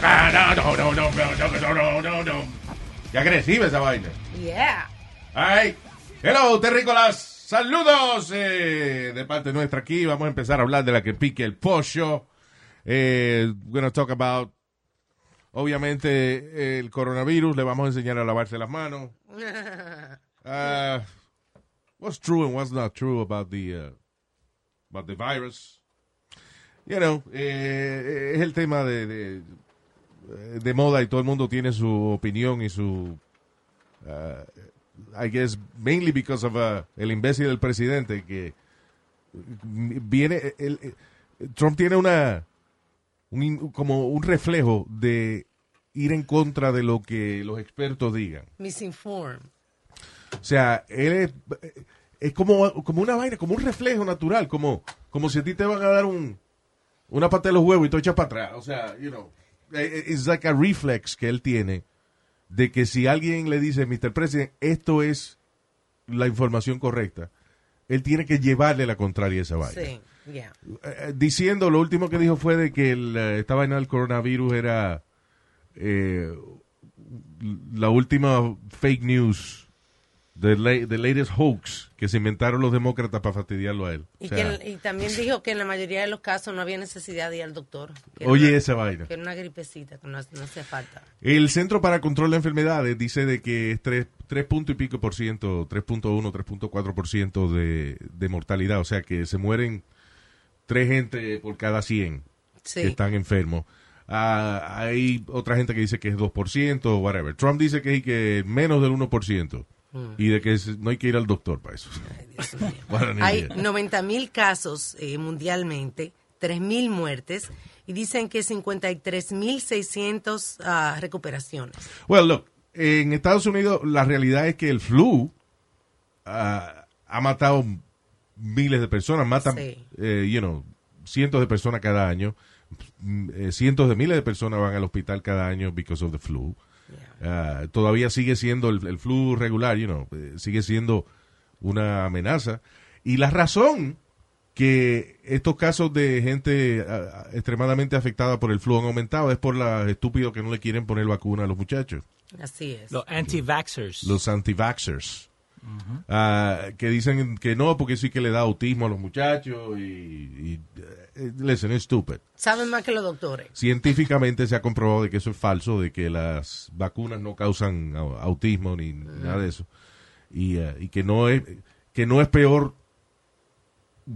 Qué agresiva esa vaina. Yeah. Ay, hello, terrícolas. Saludos eh, de parte nuestra aquí. Vamos a empezar a hablar de la que pique el pollo. Eh, we're gonna talk about, obviamente, el coronavirus. Le vamos a enseñar a lavarse las manos. Uh, what's true and what's not true about the, uh, about the virus. You know, eh, es el tema de, de, de moda y todo el mundo tiene su opinión y su uh, I guess mainly because of uh, el imbécil del presidente que viene el, Trump tiene una un como un reflejo de ir en contra de lo que los expertos digan. Misinformed. O sea, él es, es como, como una vaina, como un reflejo natural, como, como si a ti te van a dar un, una pata de los huevos y tú echas para atrás. O sea, you know, eh, it's like a reflex que él tiene de que si alguien le dice, Mr. President, esto es la información correcta, él tiene que llevarle la contraria a esa vaina. Sí. Yeah. Eh, diciendo, lo último que dijo fue de que el, eh, esta vaina del coronavirus era eh, la última fake news, the, the latest hoax que se inventaron los demócratas para fastidiarlo a él. Y, O sea, que, y también dijo que en la mayoría de los casos no había necesidad de ir al doctor. Oye una- esa vaina. Que era una gripecita, que no, no hacía falta. El Centro para Control de Enfermedades dice de que es 3, punto y pico por ciento, 3.1, 3.4 por ciento de, de mortalidad. O sea que se mueren tres gente por cada 100 Sí. que están enfermos. Ah, hay otra gente que dice que es 2%, whatever. Trump dice que, que menos del 1%. Y de que no hay que ir al doctor para eso. Hay idiot. 90 mil casos eh, mundialmente, 3 mil muertes y dicen que 53 mil 600 ah, recuperaciones. Well, look, en Estados Unidos la realidad es que el flu ah, ha matado miles de personas, matan, Sí. eh, you know, cientos de personas cada año, Mm, eh, cientos de miles de personas van al hospital cada año because of the flu. Ah, todavía sigue siendo el, el flu regular, you know, eh, sigue siendo una amenaza. Y la razón que estos casos de gente ah, extremadamente afectada por el flu han aumentado es por los estúpidos que no le quieren poner vacuna a los muchachos, Así es. Los anti-vaxxers. los anti-vaxxers. Ah, que dicen que no, porque sí que le da autismo a los muchachos y, y eh, listen, it's stupid. Saben más que los doctores. Científicamente se ha comprobado de que eso es falso, de que las vacunas no causan au- autismo ni nada de eso. Y, eh, y que no es que no es peor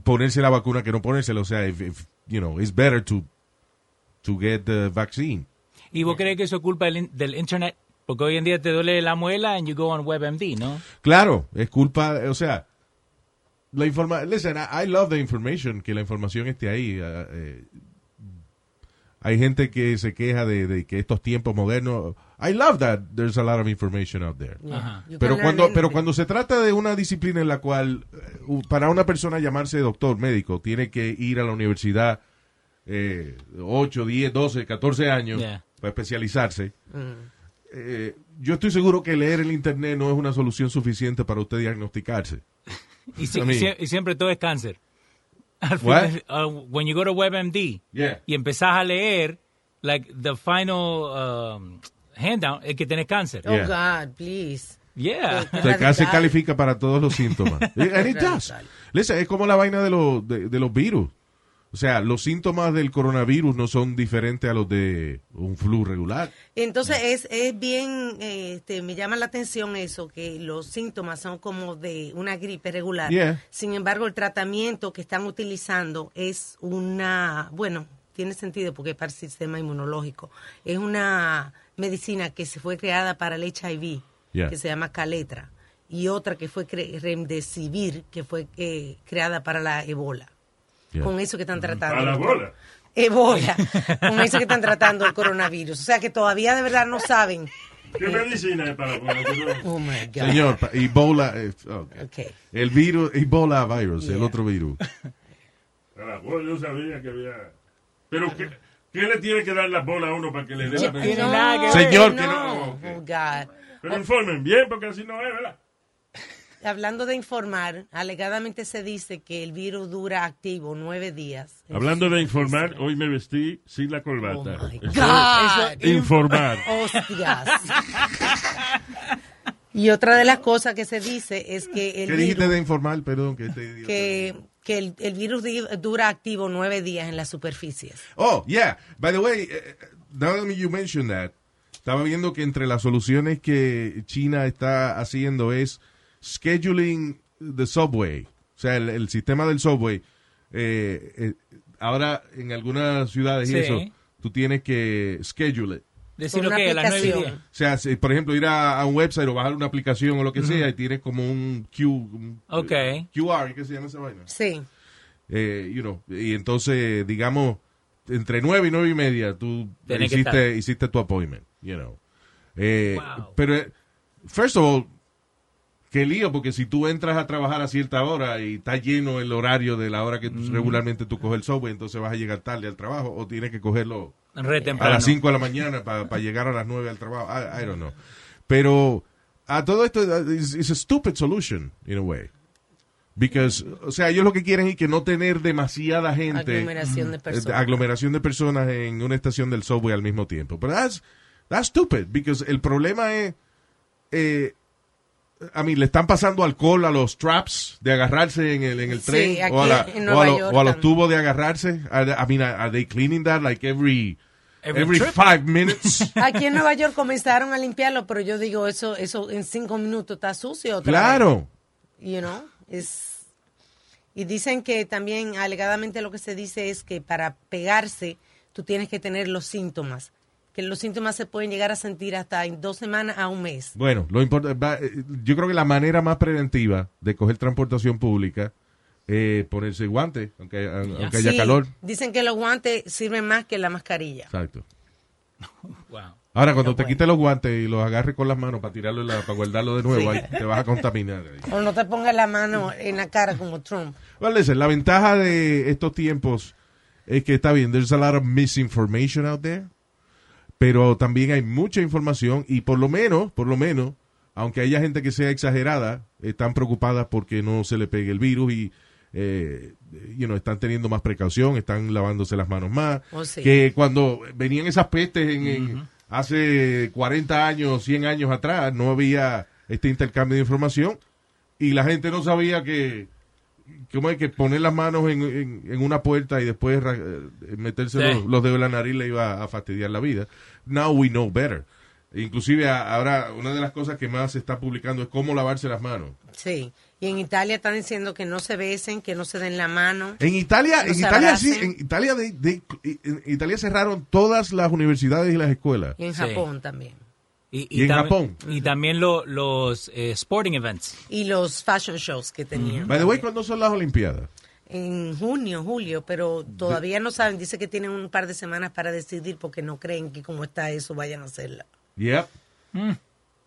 ponerse la vacuna que no ponérsela. O sea, if- if, you know, it's better to, to get the vaccine. ¿Y vos crees que eso es culpa del, in- del internet? Porque hoy en día te duele la muela and you go on WebMD, ¿no? Claro, es culpa, o sea, la información, listen, I, I love the information, que la información esté ahí. ah, eh, hay gente que se queja de, de que estos tiempos modernos, I love that there's a lot of information out there. Ajá. You Pero cuando, pero cuando se trata de una disciplina en la cual eh, u- para una persona llamarse doctor médico tiene que ir a la universidad eh, 8, 10, 12, 14 años Yeah. para especializarse, eh, yo estoy seguro que leer el internet no es una solución suficiente para usted diagnosticarse. Y, si- I mean- y sie- y siempre todo es cáncer. Al What? final, uh, when you go to WebMD Yeah. y empezás a leer, like, the final um, handout es que tenés cáncer. Oh, Yeah. God, please. Yeah. Usted casi califica para todos los síntomas. And it does. Listen, es como la vaina de los, de, de los virus. O sea, los síntomas del coronavirus no son diferentes a los de un flu regular. Entonces es, es bien, este, me llama la atención eso, que los síntomas son como de una gripe regular. Yeah. Sin embargo, el tratamiento que están utilizando es una, bueno, tiene sentido porque es para el sistema inmunológico. Es una medicina que se fue creada para el HIV, Yeah. que se llama Caletra, y otra que fue Remdesivir, que fue eh, creada para la ebola. Yeah. Con eso que están tratando. A la bola. Ebola. Con eso que están tratando el coronavirus. O sea que todavía de verdad no saben. ¿Qué medicina es para Oh my God. Señor, Ebola, eh, ok. Ok. el virus, Ebola virus, el otro virus. Yo sabía que había... Pero ¿qué, qué le tiene que dar la bola a uno para que le dé la medicina? Señor, que no. Oh, God. Pero informen bien, porque así no es, ¿verdad? Hablando de informar, alegadamente se dice que el virus dura activo nueve días. Hablando de informar, hoy me vestí sin la corbata. Oh my God. eso- informar. Hostias. Y otra de las cosas que se dice es que el ¿Qué dijiste virus, de informal? Perdón, que idiota- que, que el, el virus dura activo nueve días en las superficies. Oh, yeah. By the way, eh, now that you mention that, estaba viendo que entre las soluciones que China está haciendo es scheduling the subway. O sea, el, el sistema del subway. eh, eh, ahora, en algunas ciudades y Sí. eso, tú tienes que schedule it. Decir lo que a las nueve y aplicación. diez. O sea, si, por ejemplo, ir a, a un website o bajar una aplicación o lo que sea y tienes como un Q, un, Ok. eh, QR, ¿qué se llama esa vaina? Sí. Eh, you know, y entonces, digamos, entre nueve y nueve y media, tú Tenés hiciste, hiciste tu appointment, you know. Eh, Wow. Pero, eh, first of all, qué lío, porque si tú entras a trabajar a cierta hora y está lleno el horario de la hora que tú- regularmente tú coges el subway, entonces vas a llegar tarde al trabajo o tienes que cogerlo Re a las 5 de la mañana para llegar a las 9 al trabajo. I, I don't know. Pero a todo esto es it's a stupid solution in a way. Because, o sea, ellos lo que quieren es que no tener demasiada gente, Aglomeración de eh, personas. aglomeración de personas en una estación del subway al mismo tiempo. Pero that's, that's stupid, because el problema es, eh, a mí le están pasando alcohol a los traps de agarrarse en el, en el Sí, tren aquí o a, la- en o a Nueva lo- York o a los tubos de agarrarse. Are, I mean, are they cleaning that like every Every five minutes? Aquí en Nueva York comenzaron a limpiarlo, pero yo digo, eso eso en cinco minutos está sucio. otra claro. vez. You know, es... Y dicen que también, alegadamente lo que se dice es que para pegarse, tú tienes que tener los síntomas. Que los síntomas se pueden llegar a sentir hasta en dos semanas a un mes. Bueno, lo importa, va- eh, yo creo que la manera más preventiva de coger transportación pública es ponerse guantes, aunque, aunque haya Sí, calor. Dicen que los guantes sirven más que la mascarilla. Exacto. Wow. Ahora, cuando te bueno. quites los guantes y los agarres con las manos para tirarlo, en la- para guardarlo de nuevo, ahí te vas a contaminar. O no te pongas la mano en la cara como Trump. Well, listen, la ventaja de estos tiempos es que está bien, there's a lot of misinformation out there, pero también hay mucha información y por lo menos, por lo menos, aunque haya gente que sea exagerada, están preocupadas porque no se le pegue el virus y eh, you know, están teniendo más precaución, están lavándose las manos más, Oh, sí. que cuando venían esas pestes en, en hace 40 años, 100 años atrás, no había este intercambio de información y la gente no sabía que ¿Cómo hay que poner las manos en, en- en una puerta y después eh, meterse Sí. los, los dedos en la nariz le iba a fastidiar la vida? Now we know better. Inclusive ahora una de las cosas que más se está publicando es cómo lavarse las manos. Sí. Y en Italia están diciendo que no se besen, que no se den la mano. En Italia, No en Italia sí, en Italia de- de- en Italia cerraron todas las universidades y las escuelas. Y en Sí. Japón también. Y, Y en tam- Japón. Y también lo- los eh, sporting events. Y los fashion shows que tenían. By the way, ¿cuándo son las Olimpiadas? En junio, julio, pero todavía no saben. Dice que tienen un par de semanas para decidir porque no creen que como está eso vayan a hacerla. Yep.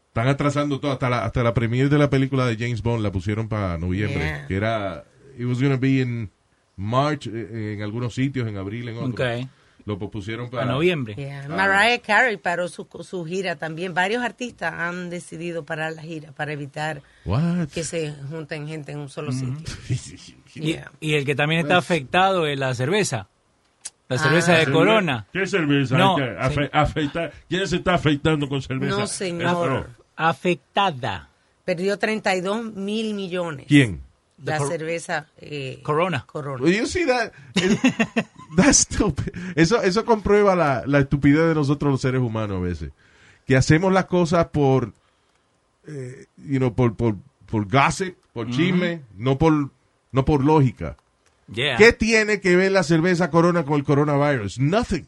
Están atrasando todo, hasta la, hasta la premiere de la película de James Bond la pusieron para noviembre, Yeah. que era, it was going to be in March, eh, en algunos sitios, en abril, en otros. Ok. Lo pospusieron para A noviembre. Yeah. Mariah Carey paró su, su gira también. Varios artistas han decidido parar la gira para evitar What? que se junten gente en un solo sitio. Y, Yeah. y el que también Pues- está afectado es la cerveza. La cerveza Ah. de Corona. ¿Qué cerveza? No, Hay que afe- sí. afeitar. ¿Quién se está afeitando con cerveza? No, señor. Afectada. Perdió 32 mil millones. ¿Quién? La cor- cerveza eh, Corona. Corona. Well, you see that? It- that's stupid. Eso, eso comprueba la, la estupidez de nosotros los seres humanos a veces. Que hacemos las cosas por, eh, you know, por, por, por gossip, por chisme, no por, no por lógica. Yeah. ¿Qué tiene que ver la cerveza Corona con el coronavirus? Nothing.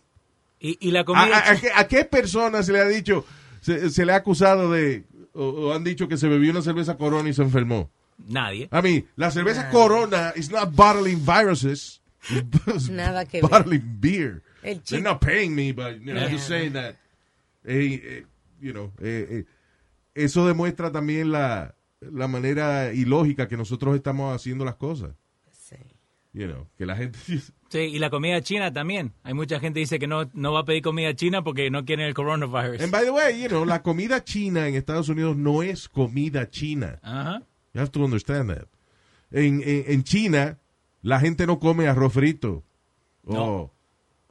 Y, y la ¿A, comida... a- a qué, a qué persona se le ha dicho, se, se le ha acusado de, o, o han dicho que se bebió una cerveza Corona y se enfermó? Nadie. I mean, la cerveza Corona is not bottling viruses. It's Nada que ver. bottling beer. El They're not paying me, but you know, I'm just saying that. eh, eh, you know, eh, eh, eso demuestra también la, la manera ilógica que nosotros estamos haciendo las cosas. Sí. You know, que la gente Sí, y la comida china también. Hay mucha gente que dice que no, no va a pedir comida china porque no quieren el coronavirus. And by the way, you know, la comida china en Estados Unidos no es comida china. Ajá. You have to understand that. En, en, en China, la gente no come arroz frito. O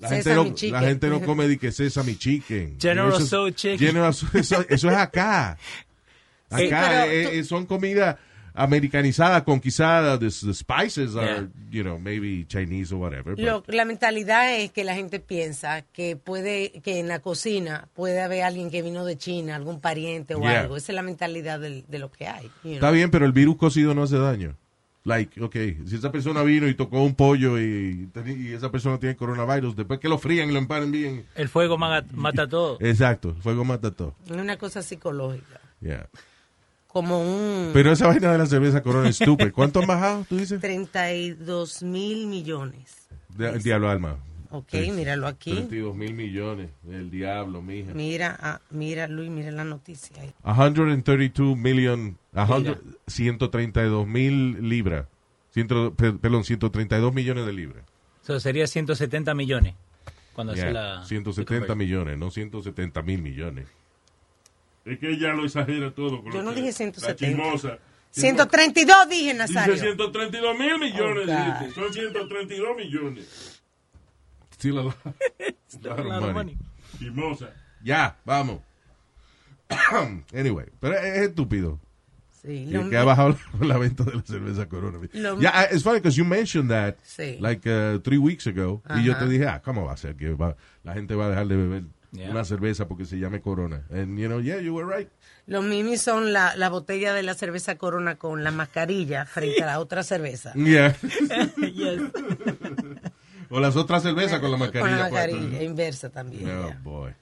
la, gente no, la gente no come de que sesame chicken. General Eso es- Tso chicken. General eso, eso es acá. Acá Sí, eh, tú- eh, son comida americanizada, conquistada. The, the spices are, Yeah. you know, maybe Chinese or whatever. Lo- la mentalidad es que la gente piensa que puede que en la cocina puede haber alguien que vino de China, algún pariente o Yeah. algo. Esa es la mentalidad del- de, lo que hay. you know. Está bien, pero el virus cocido no hace daño. Like, okay, si esa persona vino y tocó un pollo y, y esa persona tiene coronavirus, después que lo frían y lo emparen bien. El fuego maga- mata todo. Exacto, el fuego mata todo. Es una cosa psicológica. Yeah. Como un Pero esa vaina de la cerveza corona es estúpida. ¿Cuánto han bajado, tú dices? 32 mil millones. De- diablo alma. Ok, Sí. míralo aquí. 32 mil millones. El diablo, mija. Mira, ah, mira, Luis, mira la noticia ahí. 132 million, 100 132 mil libras. Perdón, 132 millones de libras. Eso sería 170 millones. Cuando Yeah, hace la... 170 millones, no 170 mil millones. Es que ella lo exagera todo. Con Yo lo no que- dije La 170. chismosa. 132 dije, Nazario. Dice 132 mil millones, Oh. Son 132 millones. Still a lot. A lot of lot of money. money. Chismosa. Ya, vamos. anyway, pero es, es estúpido. Sí, Que, lo- que ha bajado la, la venta de la cerveza Corona. Ya, it's funny because you mentioned that Sí. like uh, three weeks ago. Y yo te dije, ah, ¿cómo va a ser que va- la gente va a dejar de beber Yeah. una cerveza porque se llame Corona? And you know, yeah, you were right. Los mimis son la, la botella de la cerveza Corona con la mascarilla frente a la otra cerveza. Yeah. Yes. o las otras cervezas con la mascarilla. Con la mascarilla, inversa también. Oh, boy.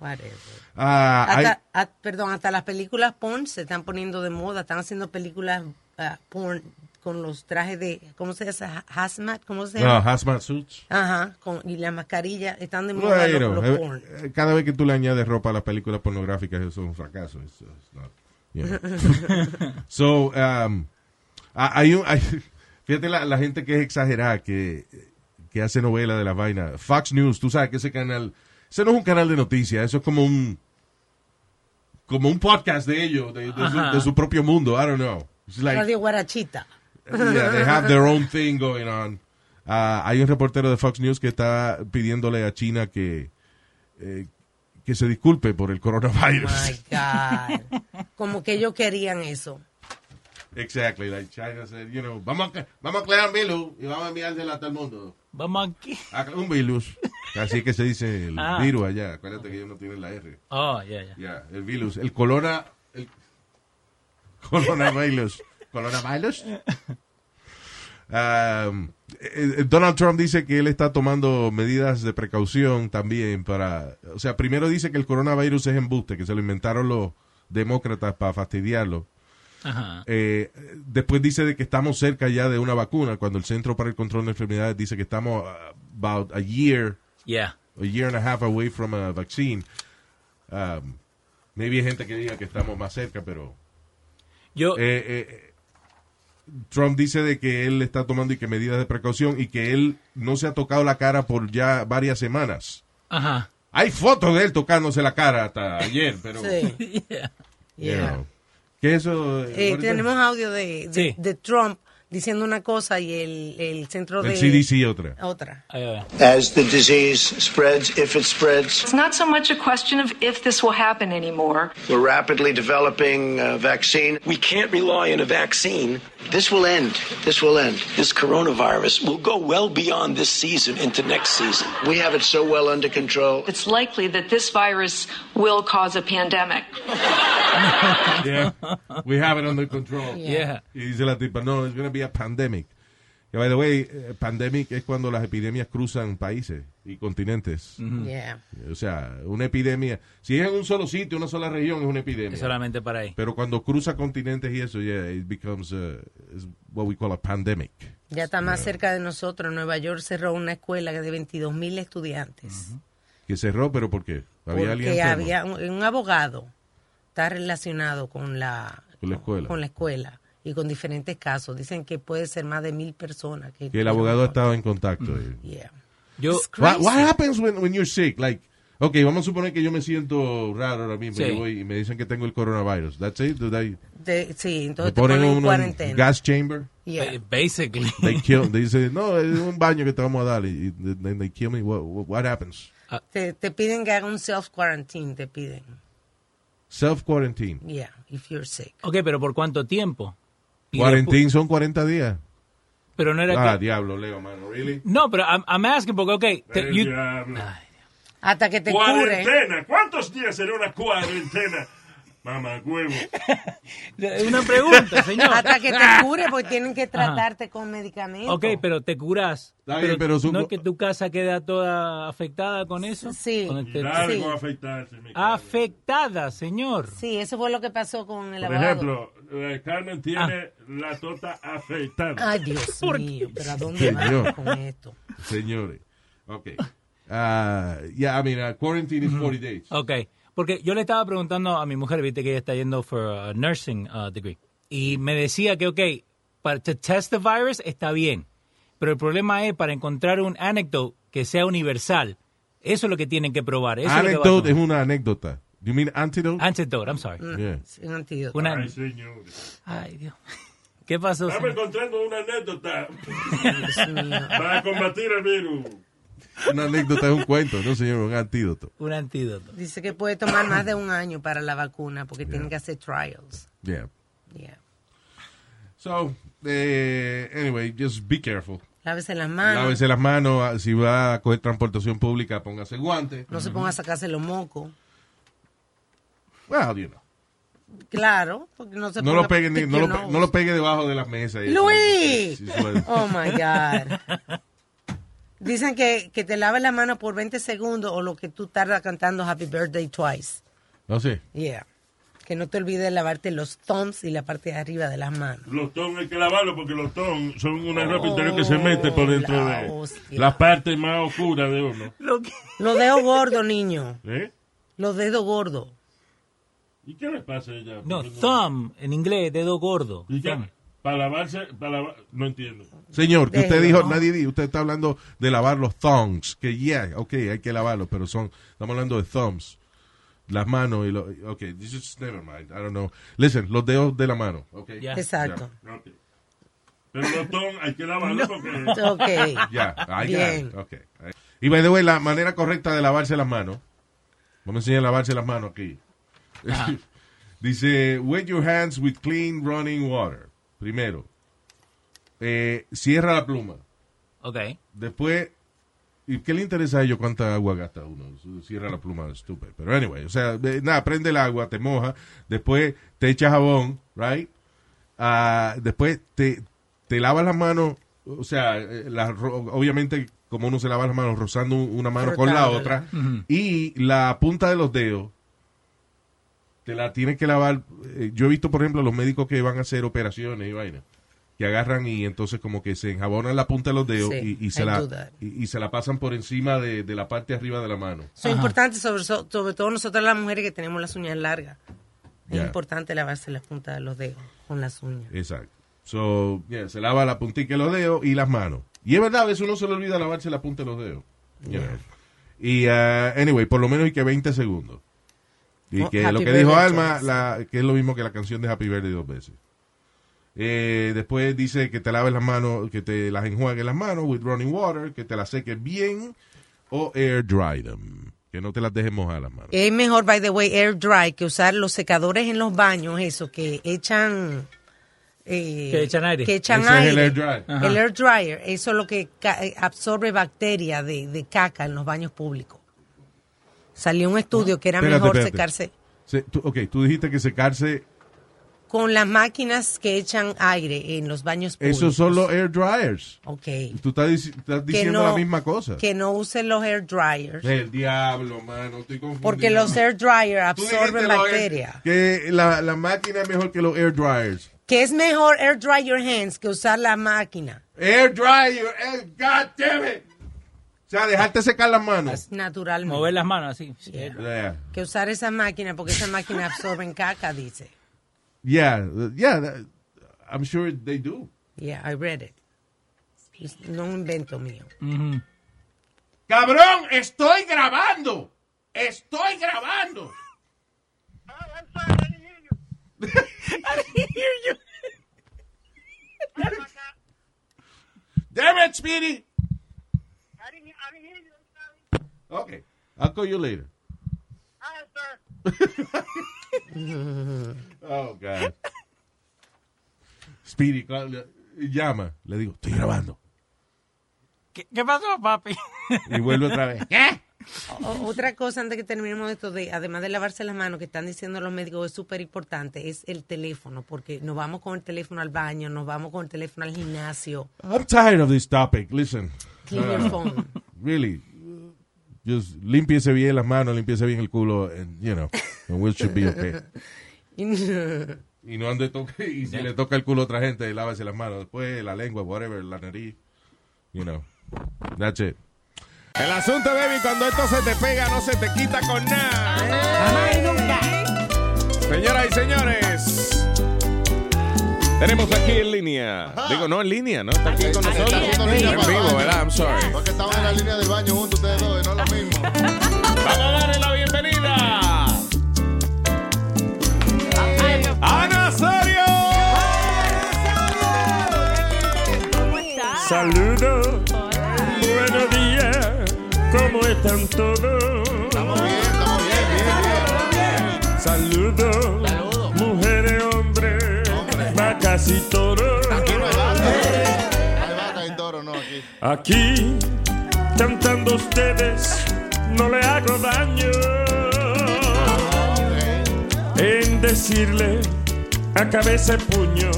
Whatever. Ah, hay- Hasta, ah, perdón, hasta las películas porn se están poniendo de moda. Están haciendo películas ah, porn con los trajes de, ¿cómo se llama? Hazmat, ¿cómo se no, llama? hazmat suits. Ajá, con, y la mascarilla. Están de moda Bueno, los, los eh, porn. eh, cada vez que tú le añades ropa a las películas pornográficas, eso es un fracaso. It's- it's not, you know. so, um, hay un, hay- fíjate la, la gente que es exagerada, que, que hace novela de la vaina. Fox News, tú sabes que ese canal, ese no es un canal de noticias, eso es como un, como un podcast de ellos, de, de su, Ajá. de su propio mundo. I don't know. It's like, Radio Guarachita. Yeah, they have their own thing going on. Ah, hay un reportero de Fox News que está pidiéndole a China que, eh, que se disculpe por el coronavirus. My God. Como que ellos querían eso. exactly, like China said, you know, vamos a, vamos a crear un virus y vamos a enviársela a todo el mundo. Vamos aquí. Ah, Un virus. Así que se dice el Ah. virus allá. Acuérdate que ellos no tienen la R. Oh, ya, ya. Ya, el virus. El corona... El coronavirus. Coronavirus. Um, eh, eh, Donald Trump dice que él está tomando medidas de precaución también para... O sea, primero dice que el coronavirus es embuste, que se lo inventaron los demócratas para fastidiarlo. Ajá. Eh, después dice de que estamos cerca ya de una vacuna, cuando el Centro para el Control de Enfermedades dice que estamos uh, about a year Yeah. a year and a half away from a vaccine. Um, maybe hay gente que diga que estamos más cerca, pero Yo, eh, eh, Trump dice de que él está tomando y que medidas de precaución y que él no se ha tocado la cara por ya varias semanas. ajá. Hay fotos de él tocándose la cara hasta ayer, pero Sí. Yeah. you Yeah. know, que eso Eh, ahorita- tenemos audio de, de, Sí. de Trump diciendo una cosa y el, el centro El de... CDC otra. Otra. As the disease spreads, if it spreads, It's not so much a question of if this will happen anymore. we're rapidly developing a vaccine. We can't rely on a vaccine. This will end. This will end. This coronavirus will go well beyond this season into next season. We have it so well under control. It's likely that this virus will cause a pandemic. Yeah. We have it under control. Yeah. Y dice la tipa, no, it's going to be a pandemic. Que, by the way, eh, pandemic es cuando las epidemias cruzan países y continentes. Yeah. O sea, una epidemia, si es en un solo sitio, una sola región, es una epidemia. Es solamente para ahí. Pero cuando cruza continentes y eso, yeah, it becomes uh, is what we call a pandemic. Ya está más cerca de nosotros. Nueva York cerró una escuela de 22 mil estudiantes. Que cerró, pero ¿por qué? Había Porque había un, un abogado. Está relacionado con la, con la escuela. con la escuela y con diferentes casos. Dicen que puede ser más de mil personas. Que, que el abogado ha estado en contacto. eh. Yeah. Yo, What, what happens when, when you're sick? Like, ok, vamos a suponer que yo me siento raro ahora mismo Sí. yo voy y me dicen que tengo el coronavirus. That's it? Do they- De- sí, entonces te ponen ponen en cuarentena. gas chamber? Yeah. ba- basically. They kill, they say, no, es un baño que te vamos a dar. Y, y then they kill me. What, what, happens? Te, te piden que haga un self-quarantine, te piden. Self-quarantine. Yeah, if you're sick. ok, pero ¿por cuánto tiempo? Y Quarantine son 40 días. Pero no era Ah, que... diablo, Leo, mano. Really? No, pero I'm, I'm asking porque, ok, te- you- diablo. Hasta que te cure. Cuarentena. ¿Cuántos días será una cuarentena? Mamá, huevo. una pregunta, señor. Hasta que te cure, porque tienen que tratarte con medicamentos. Ok, pero te curas. Bien, pero su- ¿No es que tu casa queda toda afectada con eso? Sí. Con este- Sí. Afectada, señor. Sí, eso fue lo que pasó con el Por abogado. ejemplo, eh, Carmen tiene la tota afeitada. Ay, Dios mío, pero ¿a dónde Señor. vas con esto? Señores. Ok. Ah, yeah, I mean, uh, quarantine is 40 days. Ok, porque yo le estaba preguntando a mi mujer, viste que ella está yendo for a nursing uh, degree, y me decía que, ok, para to test the virus está bien, pero el problema es para encontrar un anecdote que sea universal. Eso es lo que tienen que probar. Eso es lo que va a Anecdote es una anécdota. You mean antidote? Antidote, I'm sorry. Yeah. Sí, un antídoto. Una- Ay, señores. Ay, Dios. ¿Qué pasó? Estamos señor? encontrando una anécdota para combatir el virus. Una anécdota es un cuento, no señor, un antídoto. Un antídoto. Dice que puede tomar más de un año para la vacuna porque tienen que hacer trials. Yeah. Yeah. So, eh, anyway, just be careful. Lávese las manos. Lávese las manos, ah, si va a coger transportación pública, póngase guantes. No se ponga a sacarse los mocos. Well, you know. Claro, porque no se No ponga lo pegue, no, no lo pegue debajo de las mesas. eso. ¡Luis! Oh my God. Dicen que, que te laves la mano por 20 segundos o lo que tú tardas cantando Happy Birthday twice. No sé. Yeah. Que no te olvides de lavarte los thumbs y la parte de arriba de las manos. Los ton hay que lavarlos porque los ton son una ropa interior que se mete por dentro Oh, la de hostia. la parte más oscura de uno. Los dedos gordos, niño. ¿Eh? Los dedos gordos. ¿Y qué le pasa a ella? No, thumb, en inglés, dedo gordo. ¿Y qué? Para lavarse, para lavar- no entiendo. Señor, que usted dijo, ¿no? nadie dijo, usted está hablando de lavar los thongs, que yeah, ok, hay que lavarlos, pero son, estamos hablando de thumbs, las manos y lo, ok, this is, never mind, I don't know. Listen, los dedos de la mano, ok. Ya. Exacto. Ok. Pero los ton hay que lavarlos porque... Ok. Ya, got Bien. ok. Y by the way, la manera correcta de lavarse las manos, vamos a enseñar a lavarse las manos aquí. Dice, wet your hands with clean running water. Primero, eh, cierra la pluma. Ok. Después, ¿y qué le interesa a ellos cuánta agua gasta uno? Cierra la pluma, estúpido. Pero anyway, o sea, de- nada, prende el agua, te moja, después te echa jabón, right? Ah, después te, te lavas las manos, o sea, eh, la obviamente como uno se lava las manos, rozando una mano con la otra, y la punta de los dedos te la tienes que lavar. eh, Yo he visto, por ejemplo, los médicos que van a hacer operaciones y vaina, que agarran y entonces como que se enjabonan la punta de los dedos Sí, y, y se la, y, y se la pasan por encima de, de la parte de arriba de la mano. Eso es importante, sobre, so- sobre todo nosotras las mujeres que tenemos las uñas largas. Es importante lavarse las puntas de los dedos con las uñas. Exacto. So, yeah, se lava la puntica de los dedos y las manos. Y es verdad, a veces uno se le olvida lavarse la punta de los dedos. Y, uh, anyway, por lo menos y que 20 segundos. Y Oh, que Happy lo que dijo Alma, la, que es lo mismo que la canción de Happy Birthday dos veces. Eh, después dice que te laves las manos, que te las enjuagues las manos with running water, que te las seques bien o air dry them, que no te las dejes mojar las manos. Es mejor, by the way, air dry que usar los secadores en los baños, eso, que echan... eh, Que echan aire. Que echan Ese es aire. el air dry. Ajá. El air dryer, eso es lo que eh, absorbe bacterias de, de caca en los baños públicos. Salió un estudio que era Espérate, mejor espérate. secarse Se- tú- ok, tú dijiste que secarse, con las máquinas que echan aire en los baños públicos. esos son los air dryers. Ok. Tú estás, estás diciendo no- la misma cosa. Que no usen los air dryers. El diablo, mano, estoy confundido. Porque los air dryers absorben bacterias. Que la, la máquina es mejor que los air dryers. Que es mejor air dry your hands que usar la máquina. Air dryer, God damn it. Sea, dejarte secar las manos. Naturalmente. Mover las manos así. Yeah, Que usar esa máquina porque esa máquina absorben caca, dice. yeah, yeah, that- I'm sure they do. Yeah, I read it. No un invento mío. Cabrón, estoy grabando. Estoy grabando. Damn it, Speedy. Okay, I'll call you later. oh, God. Speedy, call- llama. Le digo, estoy grabando. ¿Qué, qué pasó, papi? Y vuelve otra vez. O- otra cosa antes que terminemos esto de, además de lavarse las manos, que están diciendo los médicos es súper importante, es el teléfono, porque nos vamos con el teléfono al baño, nos vamos con el teléfono al gimnasio. I'm tired of this topic. Listen. Clean your phone. Really. Just limpiese bien las manos, limpiese bien el culo, and, you know, and we should be okay. Y no ande toque, y si le toca el culo a otra gente, lávese las manos. Después la lengua, whatever, la nariz, you know. That's it. El asunto, baby, cuando esto se te pega, no se te quita con nada. Señoras y señores, tenemos aquí en línea. Digo, no en línea, ¿no? Está aquí con nosotros. línea En para vivo. ¿verdad? I'm sorry. Porque estaban en la línea del baño juntos ustedes dos, y no es lo mismo. Vamos a darle la bienvenida a Nazario. Saludos. Buenos días. ¿Cómo están todos? Estamos bien, estamos bien, bien, bien. Saludos. Vacas y toros. Aquí no hay vaca. Hay vaca y toro, no, aquí. Aquí, cantando ustedes, no le hago daño. En decirle a cabeza y puño,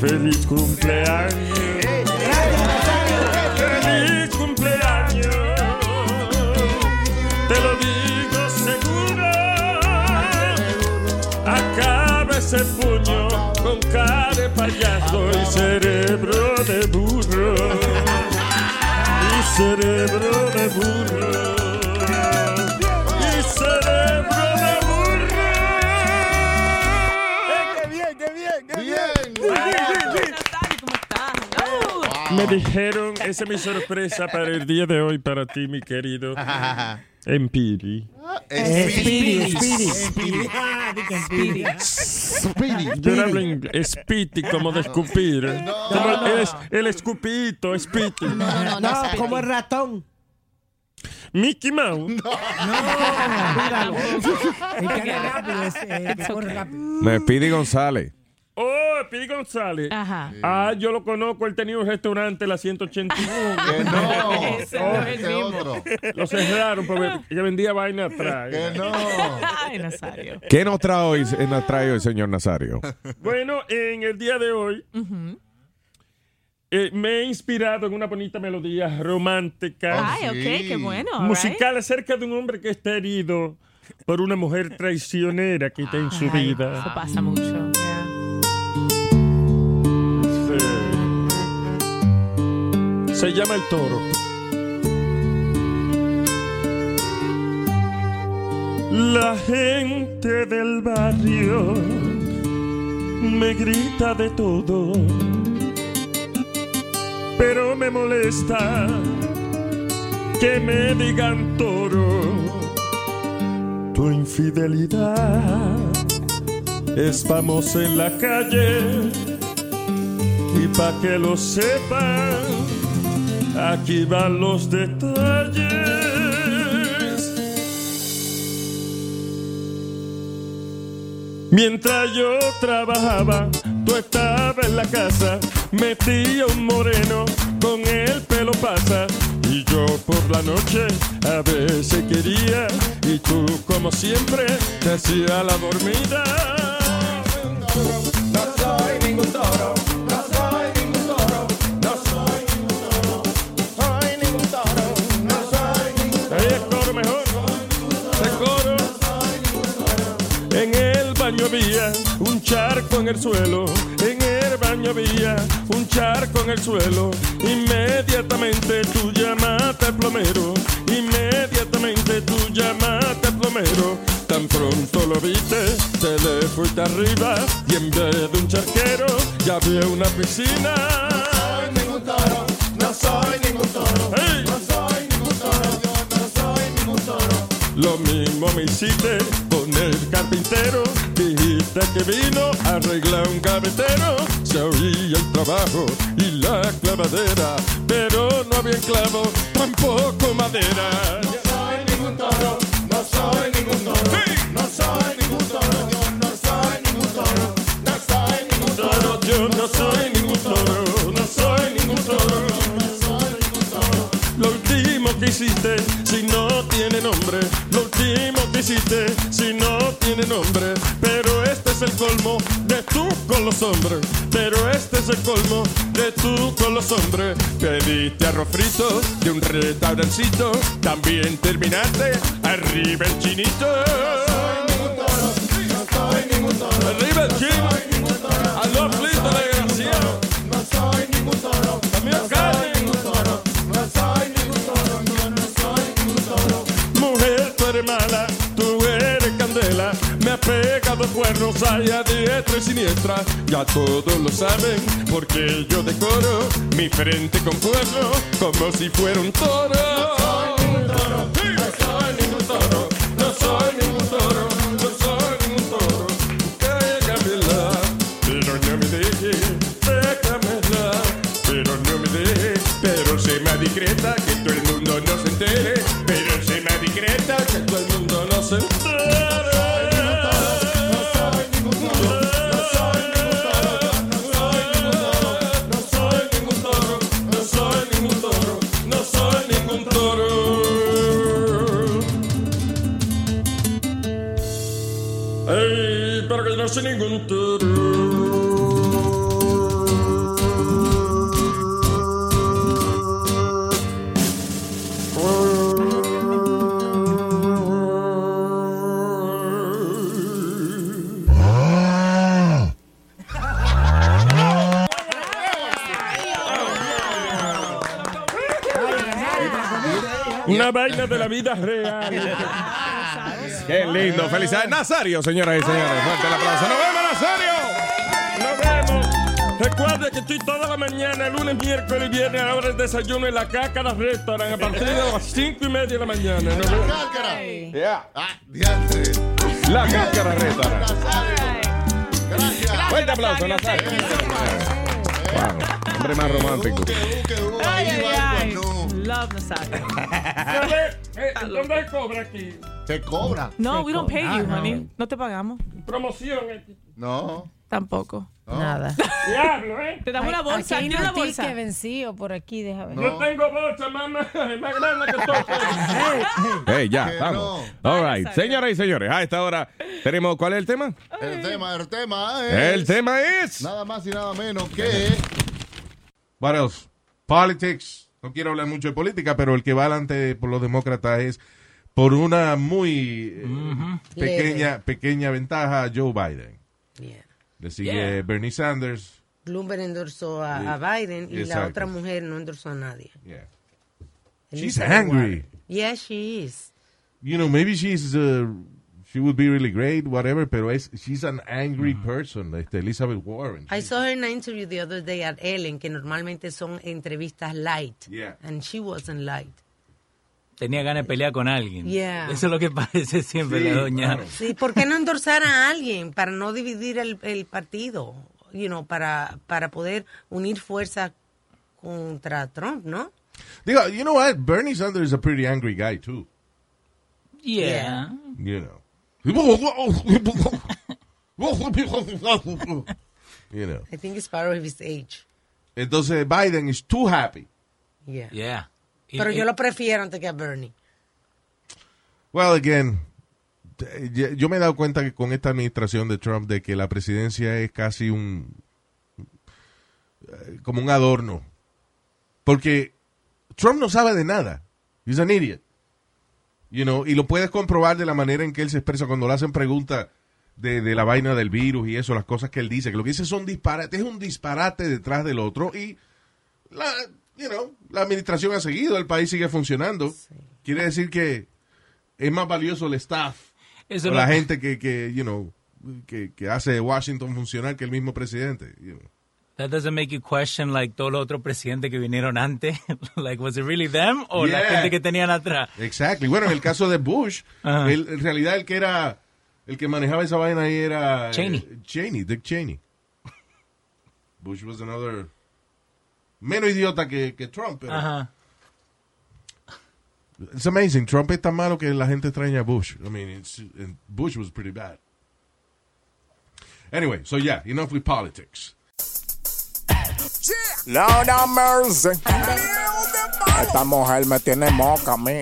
feliz cumpleaños. De payaso y cerebro de burro. Y cerebro de burro. Y cerebro de burro. ¡Qué bien, qué bien, qué bien! Me dijeron, esa es mi sorpresa para el día de hoy para ti, mi querido Empiri. Speedy, Speedy. Speedy. Speedy. Speedy. Yo no hablo inglés, Spiti, como de escupir. Como el, el, es- el escupito, Spiti. No, como el ratón. Mickey Mouse. El que corre rápido. Me pide González. Oh, Speedy González. Ajá. Ah, yo lo conozco, él tenía un restaurante la 181. Que no. Ese no es el mismo. otro. Lo cerraron porque ella vendía vaina atrás. Que no. Ay, Nazario. ¿Qué nos trae hoy, nos trae hoy, señor Nazario? Bueno, en el día de hoy eh, me he inspirado en una bonita melodía romántica, Ay, ok, qué bueno. musical acerca de un hombre que está herido por una mujer traicionera que está en su right. Ay, vida. Eso pasa mucho. Se llama El Toro. La gente del barrio me grita de todo, pero me molesta que me digan toro. Tu infidelidad es famosa en la calle pa' que lo sepan, aquí van los detalles. Mientras yo trabajaba, tú estabas en la casa, metía un moreno con el pelo pasa. Y yo por la noche a veces quería, y tú como siempre te hacía la dormida. No soy ningún toro, no soy baño había un charco en el suelo, en el baño había un charco en el suelo. Inmediatamente tú llamaste al plomero, inmediatamente tú llamaste al plomero. Tan pronto lo viste, te le fuiste arriba y en vez de un charquero ya había una piscina. No soy ningún toro, no soy ningún toro, no soy ningún toro, yo no soy ningún toro. Lo mismo me hiciste con el carpintero. Dijiste que vino a arreglar un gavetero. Se oía el trabajo y la clavadera, pero no había clavo, tampoco madera. No soy ningún toro, no soy ningún toro, no soy ningún toro, yo no soy ningún toro, no soy ningún toro, yo no soy ningún toro, no soy ningún toro, no soy ningún toro. Lo último que hiciste, si no tiene nombre, lo último que hiciste, si no tiene nombre, pero el colmo de tú con los hombres, pero este es el colmo de tú con los hombres. Pediste arroz frito de un restaurancito, también terminaste arriba el chinito. Arriba el chino, a los fritos desgraciado. Pegado cuernos allá diestra y siniestra. Ya todos lo saben, porque yo decoro mi frente con cuerno como si fuera un toro. No soy ningún toro, no soy ningún toro, no soy ningún toro, no soy ningún toro. Déjamela, pero no me deje, déjamela, pero no me deje, pero se me discreta que todo el mundo no se entere, pero se me discreta Una vaina de la vida real. Qué lindo. Felicidades, Nazario, señoras y señores. Fuerte el aplauso. ¡Nos vemos, Nazario! Nos vemos. Recuerda que estoy toda la mañana, lunes, miércoles y viernes a la hora del desayuno en la Cácara Restaurant a partir de las 5 y media de la mañana. Nos vemos. Yeah. Ah. La Cáscara Restaurant. Gracias. Fuerte aplauso, Nazario. Wow, hombre más romántico. Ay, ay, ay. no. Love eh, ¿Dónde cobra aquí? Se cobra. No, we don't pay you, no. honey. No te pagamos. Promoción. eh. No. Tampoco. Nada. Diablo, ¿eh? Te damos una bolsa. Aquí hay ¿Quieres una un bolsa? ticket vencido por aquí, déjame ver. Yo tengo bolsa, mamá. Es más grande que todo. Hey, ya, Que vamos. no. All right. Señoras y señores, a esta hora tenemos. ¿Cuál es el tema? El tema, el tema es. El tema es. Nada más y nada menos que. What else? Politics. No quiero hablar mucho de política, pero el que va adelante por los demócratas es por una muy eh, pequeña, pequeña ventaja Joe Biden. Yeah. Le sigue Yeah. Bernie Sanders. Bloomberg endorsó a, Biden y la otra mujer no endorsó a nadie. Yeah. She's angry. Yeah, she is. You know, maybe she's uh, she would be really great, whatever, pero es she's an angry person, este, Elizabeth Warren. I saw her in an interview the other day at Ellen, que normalmente son entrevistas light. Yeah. And she wasn't light. Tenía ganas de pelear con alguien. Yeah. Eso es lo que parece siempre Sí, la doña. claro. Sí, ¿por qué no endorsar a alguien para no dividir el, el partido? you know, para, para poder unir fuerzas contra Trump, ¿no? Digo, you know what? Bernie Sanders is a pretty angry guy, too. Yeah. You know. you know. I think it's part of his age. Entonces, Biden is too happy. Yeah. Yeah. Pero yo lo prefiero antes que a Bernie. Well, again, yo me he dado cuenta que con esta administración de Trump de que la presidencia es casi un eh, como un adorno. Porque Trump no sabe de nada. He's an idiot. You know, y lo puedes comprobar de la manera en que él se expresa cuando le hacen preguntas de, de la vaina del virus y eso, las cosas que él dice, que lo que dice son disparates, es un disparate detrás del otro y la, you know, la administración ha seguido, el país sigue funcionando. Quiere decir que es más valioso el staff o la gente que, que you know, que, que hace Washington funcionar que el mismo presidente. you know. That doesn't make you question like todos los otros presidentes que vinieron antes. like, was it really them o la gente que tenían atrás? Exactly. Bueno, en el caso de Bush, Ajá. él- en realidad el que era, el que manejaba esa vaina ahí era eh, Cheney. Cheney, Dick Cheney. Bush was another menos idiota que, que Trump. Pero Ajá. It's amazing. Trump es tan malo que la gente extraña a Bush. I mean, it's, Bush was pretty bad. Anyway, so yeah, enough with politics. Lord mercy. Esta mujer me tiene moca a mí.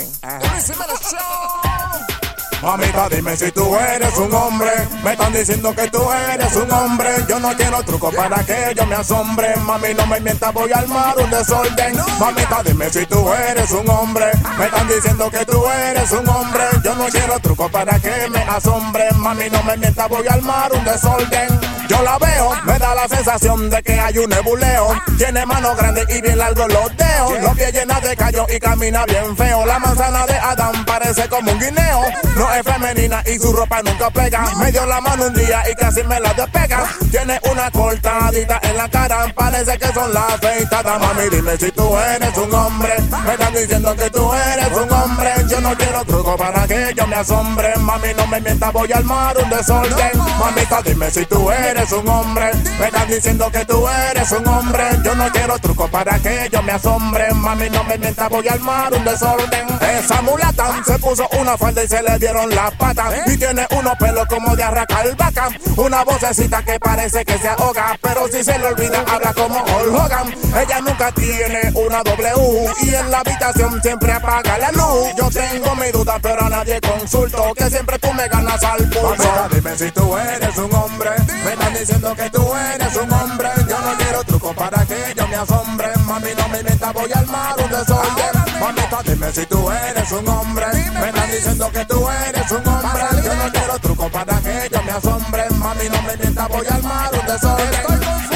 Mamita, dime si tú eres un hombre. Me están diciendo que tú eres un hombre. Yo no quiero truco para que yo me asombre. Mami, no me mientas, voy a armar un desorden. Mamita, dime si tú eres un hombre. Me están diciendo que tú eres un hombre. Yo no quiero truco para que me asombre. Mami, no me mientas, voy a armar un desorden. Yo la veo, me da la sensación de que hay un nebuleo. Tiene manos grandes y bien largos los dedos. Los pies llenos de callo y camina bien feo. La manzana de Adán parece como un guineo. No es femenina y su ropa nunca pega. Me dio la mano un día y casi me la despega. Tiene una cortadita en la cara. Parece que son las afeitadas. Mami, dime si tú eres un hombre. Me están diciendo que tú eres un hombre. Yo no quiero truco para que yo me asombre. Mami, no me mientas, voy a armar un desorden. Mamita, dime si tú eres un hombre. Me están diciendo que tú eres un hombre. Yo no quiero truco para que yo me asombre. Mami, no me mientas, voy a armar un desorden. Esa mulata se puso una falda y se le dieron las patas. Y tiene unos pelos como de arracar vaca. Una vocecita que parece que se ahoga. Pero si se le olvida, habla como Hulk Hogan. Ella nunca tiene una W. Y en la habitación siempre apaga la luz. Yo tengo mi duda, pero a nadie consulto. Que siempre tú me ganas al pulso. dime si tú eres un hombre. Me están diciendo que tú eres un hombre. Yo no quiero truco para que yo me asombre. Mami, no me mientas, voy a armar un desorden. Mamita, dime si tú eres un hombre. Me están diciendo que tú eres un hombre. Yo no quiero truco para que yo me asombre. Mami, no me mientas, voy a armar un desorden. Estoy confuso.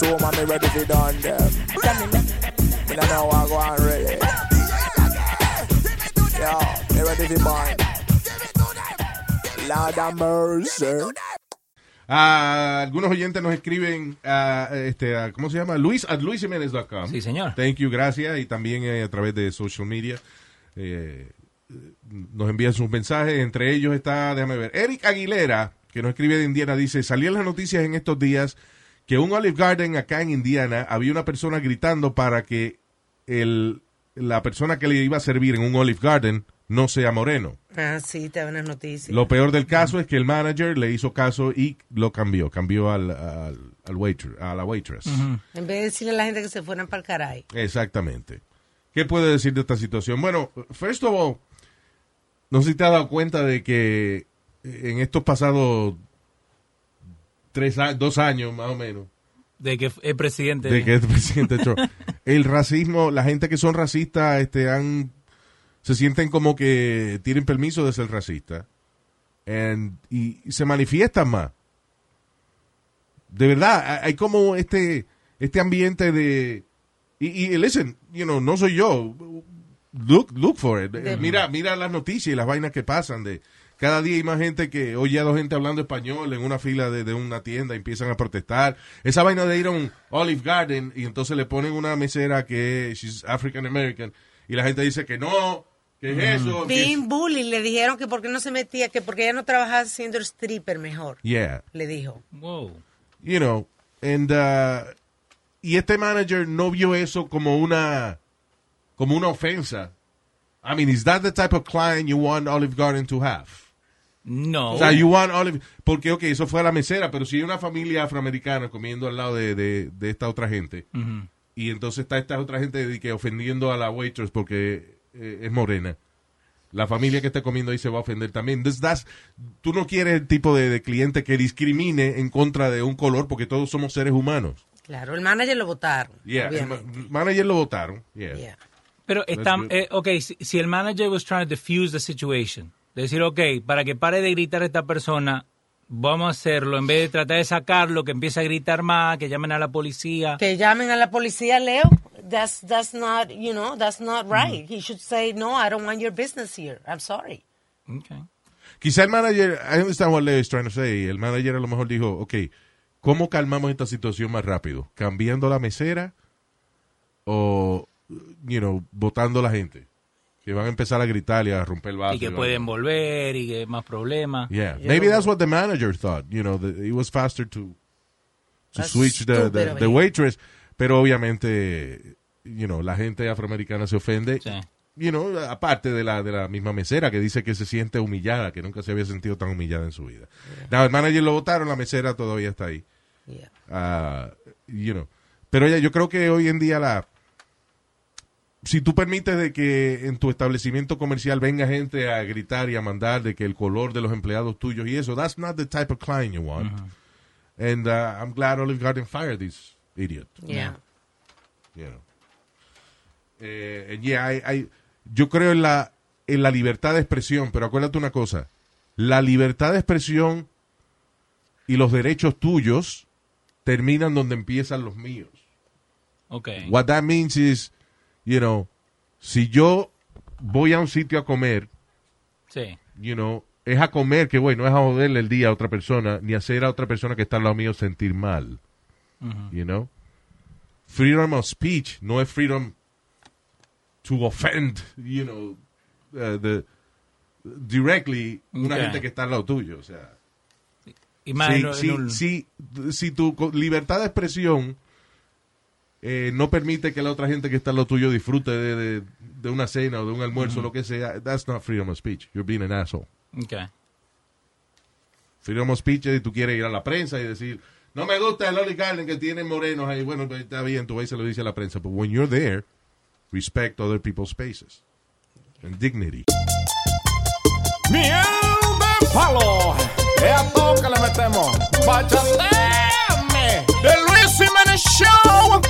woman me ready to done them. Don't know I go on really. Yo, me ready to burn. Lord have mercy. Ah, algunos oyentes nos escriben a, este, a- ¿cómo se llama? Luis, at. Sí, señor. Thank you, gracias. Y también eh, a través de social media eh, nos envían sus mensajes. Entre ellos está, déjame ver, Eric Aguilera, que nos escribe de Indiana, dice, salió en las noticias en estos días que un Olive Garden acá en Indiana había una persona gritando para que el, la persona que le iba a servir en un Olive Garden no sea moreno. Ah, sí, te dan unas noticias. Lo peor del caso es que el manager le hizo caso y lo cambió, cambió al, al, al waiter, a la waitress. En vez de decirle a la gente que se fueran para el caray. Exactamente. ¿Qué puede decir de esta situación? Bueno, first of all, no sé si te has dado cuenta de que en estos pasados tres dos años más o menos, De que el presidente. de que es presidente Trump, el racismo, la gente que son racistas, este, han, se sienten como que tienen permiso de ser racistas and- y, y se manifiestan más. De verdad, hay- como este, este ambiente de, y, y listen, you know, no soy yo, look, look for it. De- Mira, mira las noticias y las vainas que pasan de cada día hay más gente que oye a dos gente hablando español en una fila de, de una tienda y empiezan a protestar. Esa vaina de ir a un Olive Garden y entonces le ponen una mesera que she's African American y la gente dice que no, ¿Qué es eso? Being bully, le dijeron que porque no se metía, que porque ella no trabajaba siendo stripper mejor. Yeah. Le dijo. Wow. You know, and, uh, y este manager no vio eso como una, como una ofensa. I mean, is that the type of client you want Olive Garden to have? No. O sea, you want Olive, porque, ok, eso fue a la mesera, pero si hay una familia afroamericana comiendo al lado de, de, de esta otra gente, Ujú. y entonces está esta otra gente de que ofendiendo a la waitress porque eh, es morena. La familia que está comiendo ahí se va a ofender también. Entonces, that's- tú no quieres el tipo de, de cliente que discrimine en contra de un color porque todos somos seres humanos. Claro, el manager lo votaron. Yeah, el ma- manager lo votaron. Yeah. Pero That's está, eh, ok, si, si el manager was trying to diffuse the situation, decir, ok, para que pare de gritar esta persona, vamos a hacerlo, en vez de tratar de sacarlo, que empiece a gritar más, que llamen a la policía. Que llamen a la policía, Leo. That's that's not, you know, that's not right. He should say, no, I don't want your business here. I'm sorry. Quizá el manager, I understand what Leo is trying to say. El manager a lo mejor dijo, ok, ¿cómo calmamos esta situación más rápido? ¿Cambiando la mesera o, you know, votando a la gente? Que van a empezar a gritar y a romper el vaso. y que pueden volver y que más problemas. Yeah, maybe that's what the manager thought. You know, that it was faster to to switch the, the, the waitress, pero obviamente, you know, la gente afroamericana se ofende. You know, aparte de la de la misma mesera que dice que se siente humillada, que nunca se había sentido tan humillada en su vida. Now, el manager lo votaron, la mesera todavía está ahí. Yeah. Ah, you know. Pero ella, yo creo que hoy en día la si tú permites de que en tu establecimiento comercial venga gente a gritar y a mandar de que el color de los empleados tuyos y eso, that's not the type of client you want. And uh, I'm glad Olive Garden fired this idiot. Yeah. You know. Eh, and yeah, I- I- yo creo en la, en la libertad de expresión, pero acuérdate una cosa, la libertad de expresión y los derechos tuyos terminan donde empiezan los míos. Ok. What that means is, you know, si yo voy a un sitio a comer, Sí. you know, es a comer que voy, no es a joderle el día a otra persona, ni hacer a otra persona que está al lado mío sentir mal, Ujú. you know. Freedom of speech no es freedom to offend, you know, uh, the, directly una Ok. gente que está al lado tuyo, o sea. Si, si- si- si tu libertad de expresión eh, no permite que la otra gente que está al lado tuyo disfrute de, de- de una cena o de un almuerzo, lo que sea, that's not freedom of speech. You're being an asshole. Ok. Freedom of speech es si tú quieres ir a la prensa y decir, no me gusta el Olive Garden que tiene morenos ahí. Bueno, pues, está bien, tú vas y se lo dices a la prensa. But when you're there, respect other people's spaces. And dignity. Miel de palo. Es a todo que le metemos. Bachateame. De Luis Jiménez Show.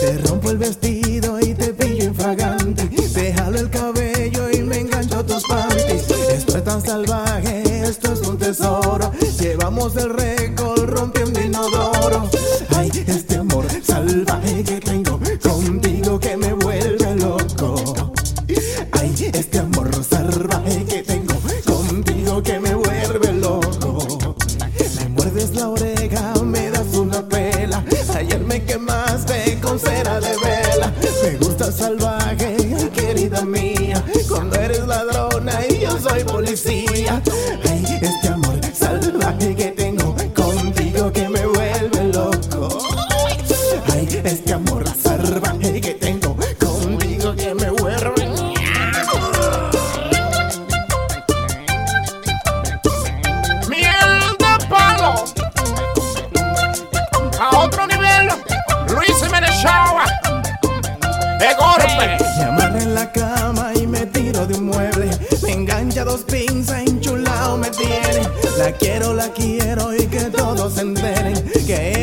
Te rompo el vestido y te pillo infragante. Te jalo el cabello y me engancho tus panties. Esto es tan salvaje, esto es un tesoro. Llevamos el récord rompiendo inodoro. Ay, este amor salvaje que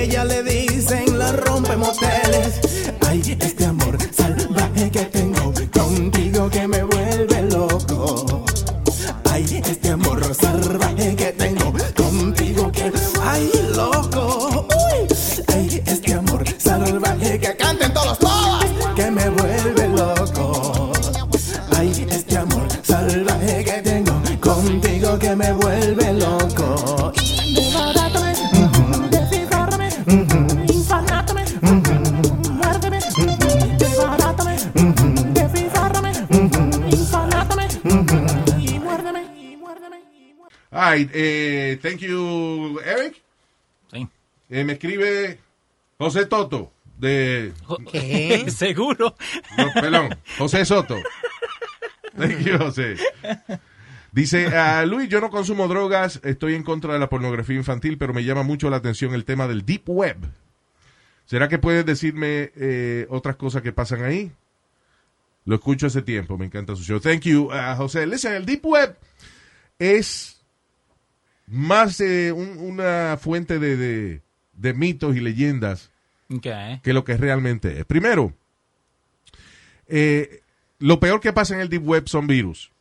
ella le thank you, Eric. Sí. Eh, me escribe José Toto de... ¿Qué? Seguro. No, perdón, José Soto. Thank you, José. Dice, ah, Luis, yo no consumo drogas, estoy en contra de la pornografía infantil, pero me llama mucho la atención el tema del Deep Web. ¿Será que puedes decirme eh, otras cosas que pasan ahí? Lo escucho hace tiempo, me encanta su show. Thank you, ah, José. Listen, el Deep Web es más eh, un- una fuente de, de- de mitos y leyendas Okay. que lo que realmente es. Primero, eh, lo peor que pasa en el Deep Web son virus.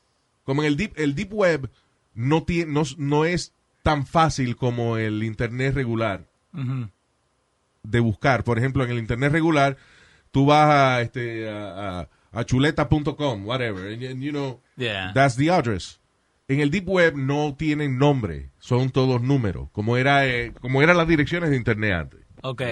Como en el Deep, el deep Web no, tiene, no, no es tan fácil como el Internet regular de buscar. Por ejemplo, en el Internet regular, tú vas a, este, a, a- a chuleta.com, whatever, and, and you know, Yeah. that's the address. En el Deep Web no tienen nombre, son todos números, como era eh, como eran las direcciones de Internet antes. Ok.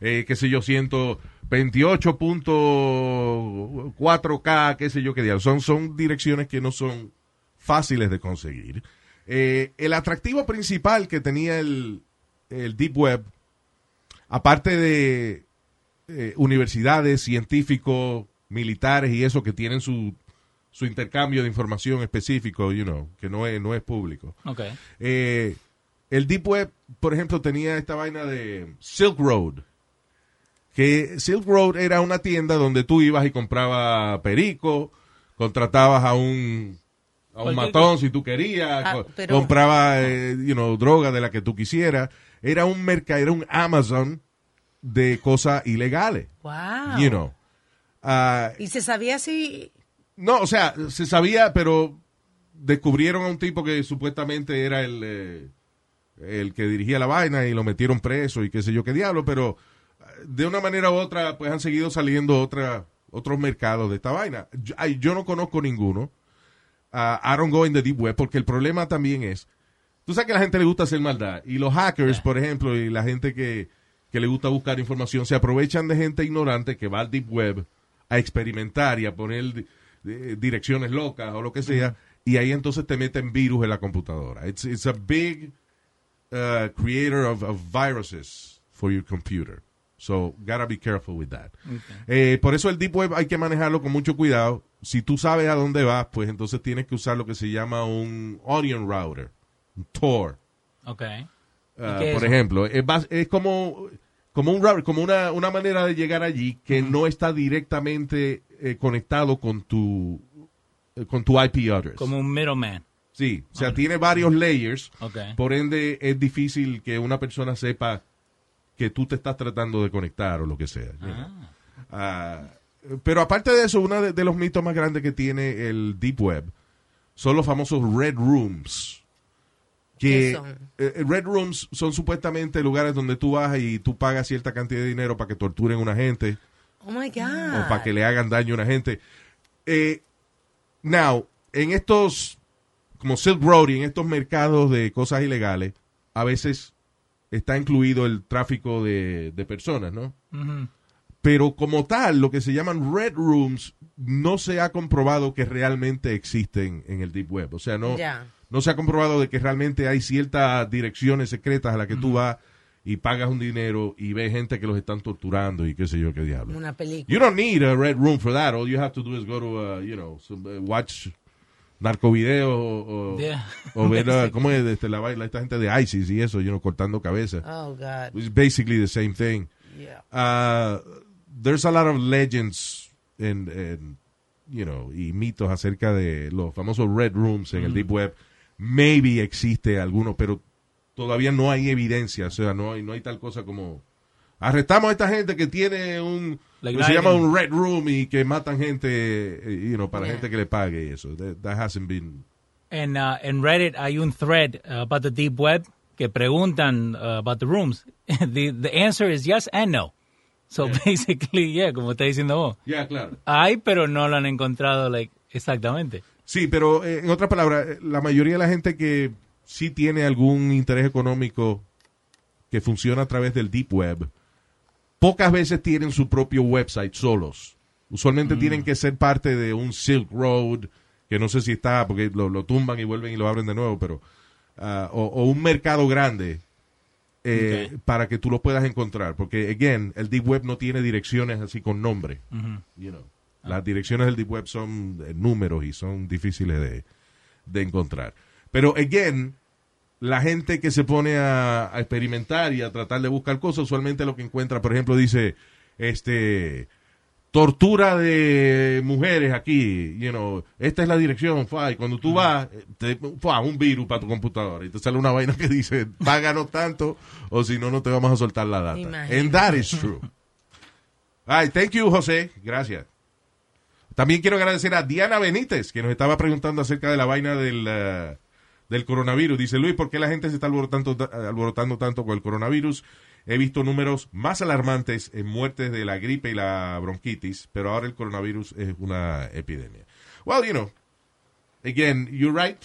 Eh, qué sé yo, 128.4K, qué sé yo qué diablos. Son, son direcciones que no son fáciles de conseguir. Eh, el atractivo principal que tenía el, el Deep Web, aparte de eh, universidades, científicos, militares y eso que tienen su, su intercambio de información específico, you know, que no es, no es público. Ok. Eh, el Deep Web, por ejemplo, tenía esta vaina de Silk Road. Que Silk Road era una tienda donde tú ibas y comprabas perico, contratabas a un, a un matón si tú querías, Ah, pero- comprabas, eh, you know, droga de la que tú quisieras. Era un mercado, era un Amazon de cosas ilegales. Wow. You know. Ah, Y se sabía si... no, o sea, se sabía, pero descubrieron a un tipo que supuestamente era el, eh, el que dirigía la vaina y lo metieron preso y qué sé yo qué diablo, pero eh, de una manera u otra, pues han seguido saliendo otra, otros mercados de esta vaina. Yo, ay, yo no conozco ninguno. Ah, I don't go in the deep web porque el problema también es, tú sabes que a la gente le gusta hacer maldad y los hackers, por ejemplo, y la gente que, que le gusta buscar información, se aprovechan de gente ignorante que va al deep web a experimentar y a poner eh, direcciones locas o lo que sea, y ahí entonces te meten virus en la computadora. It's, it's a big uh, creator of, of viruses for your computer. So, gotta be careful with that. Eh, por eso el Deep Web hay que manejarlo con mucho cuidado. Si tú sabes a dónde vas, pues entonces tienes que usar lo que se llama un Onion Router, un Tor. Ok. Ah, ¿Y qué es por ejemplo, es, es como, como un router, como una, una manera de llegar allí que no está directamente eh, conectado con tu eh, con tu IP address. Como un middleman. Sí, o sea, tiene varios layers. Por ende, es difícil que una persona sepa que tú te estás tratando de conectar o lo que sea. know. Ah, pero aparte de eso, uno de, de los mitos más grandes que tiene el Deep Web son los famosos Red Rooms. Que ¿Qué son? eh, eh, Red Rooms son supuestamente lugares donde tú vas y tú pagas cierta cantidad de dinero para que torturen a una gente Oh my o God. para que le hagan daño a una gente. Eh, now, en estos, como Silk Road y en estos mercados de cosas ilegales, a veces está incluido el tráfico de, de personas, ¿no? Pero como tal, lo que se llaman Red Rooms no se ha comprobado que realmente existen en el Deep Web. O sea, no. No se ha comprobado de que realmente hay ciertas direcciones secretas a las que tú vas y pagas un dinero y ves gente que los están torturando y qué sé yo qué diablo. Una película. You don't need a red room for that. All you have to do is go to, uh, you know, some, uh, watch narcovideos o, o, Yeah. o ver, uh, ¿cómo es este, la baila esta gente de ISIS y eso, you know, cortando cabezas. Oh, God. It's basically the same thing. Yeah. Uh, there's a lot of legends and, and, you know, y mitos acerca de los famosos red rooms en el deep web. Maybe existe alguno, pero todavía no hay evidencia, o sea, no hay, no hay tal cosa como arrestamos a esta gente que tiene un Like que se llama un red room y que matan gente, eh, you know, para Yeah. gente que le pague y eso. That, that hasn't been En, uh, en Reddit hay un thread uh, about the deep web que preguntan uh, about the rooms. the, the answer is yes and no. So basically, yeah, como está diciendo vos. Ya, claro. Hay, pero no lo han encontrado like, exactamente. Sí, pero eh, en otras palabras, eh, la mayoría de la gente que sí tiene algún interés económico que funciona a través del deep web, pocas veces tienen su propio website solos. Usualmente tienen que ser parte de un Silk Road, que no sé si está, porque lo, lo tumban y vuelven y lo abren de nuevo, pero ah, o, o un mercado grande eh, para que tú lo puedas encontrar. Porque, again, el Deep Web no tiene direcciones así con nombre. You know. Las direcciones del Deep Web son eh, números y son difíciles de, de encontrar. Pero, again, la gente que se pone a, a experimentar y a tratar de buscar cosas, usualmente lo que encuentra, por ejemplo, dice, este, tortura de mujeres aquí, you know, esta es la dirección, fa, y cuando tú vas, eh, te, fa, un virus para tu computadora, y te sale una vaina que dice, páganos tanto, o si no, no te vamos a soltar la data. Imagínate. And that is true. Ay, thank you, José. Gracias. También quiero agradecer a Diana Benítez, que nos estaba preguntando acerca de la vaina del, eh, del coronavirus. Dice Luis, ¿por qué la gente se está alborotando, alborotando tanto con el coronavirus? He visto números más alarmantes en muertes de la gripe y la bronquitis, pero ahora el coronavirus es una epidemia. Well, you know, again, you're right.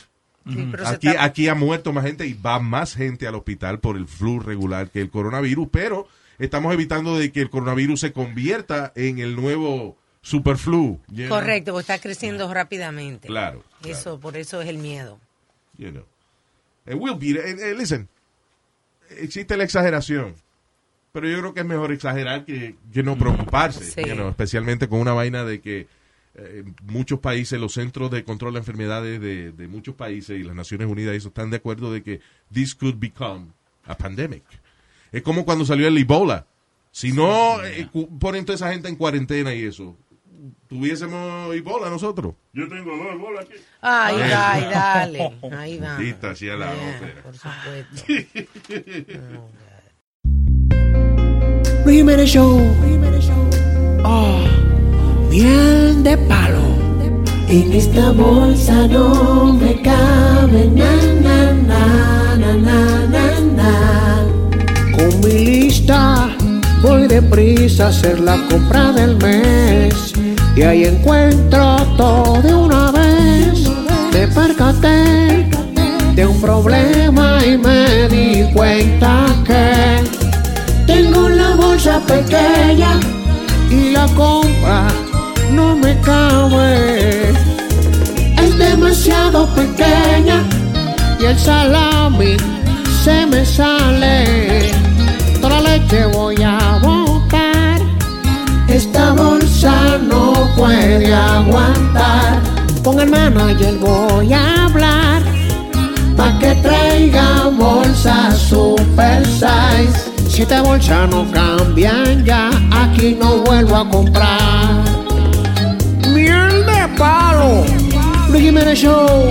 Sí, Aquí, aquí ha muerto más gente y va más gente al hospital por el flu regular que el coronavirus, pero estamos evitando de que el coronavirus se convierta en el nuevo superflu. you know? Correcto, porque está creciendo rápidamente. Claro, Eso, por eso es el miedo. You know. It will be. eh, eh, listen, existe la exageración, pero yo creo que es mejor exagerar que, que no preocuparse, Sí. you know, especialmente con una vaina de que eh, muchos países, los centros de control de enfermedades de, de muchos países y las Naciones Unidas eso están de acuerdo de que this could become a pandemic. Es como cuando salió el Ebola. Si no eh, ponen toda esa gente en cuarentena y eso, tuviésemos Ebola nosotros. Yo tengo dos Ebola aquí. Ay, Eh. ay, dale. Ahí va. Maldita sea la Yeah, ópera. Por supuesto. Luis Jiménez Show. Oh, miel de palo. En esta bolsa no me cabe na na na na na na na. Con mi lista voy deprisa a hacer la compra del mes y ahí encuentro todo de una vez. Me percaté de un problema y me di cuenta que tengo la bolsa pequeña y la compra no me cabe. Es demasiado pequeña y el salami se me sale. Toda la leche voy a puede aguantar. Con el manager voy a hablar. Pa' que traiga bolsas super size. Si esta bolsa no cambian ya, aquí no vuelvo a comprar. Miel de palo. Luis Jiménez Show.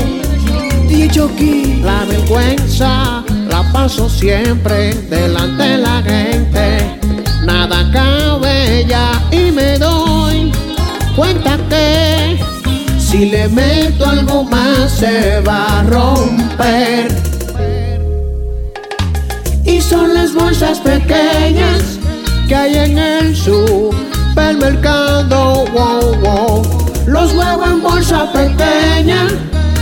DJ Chucky. La vergüenza la paso siempre delante de la gente. Nada cabe ya y me doy cuenta si le meto algo más se va a romper. Y son las bolsas pequeñas que hay en el supermercado. Wow, wow. Los huevos en bolsa pequeña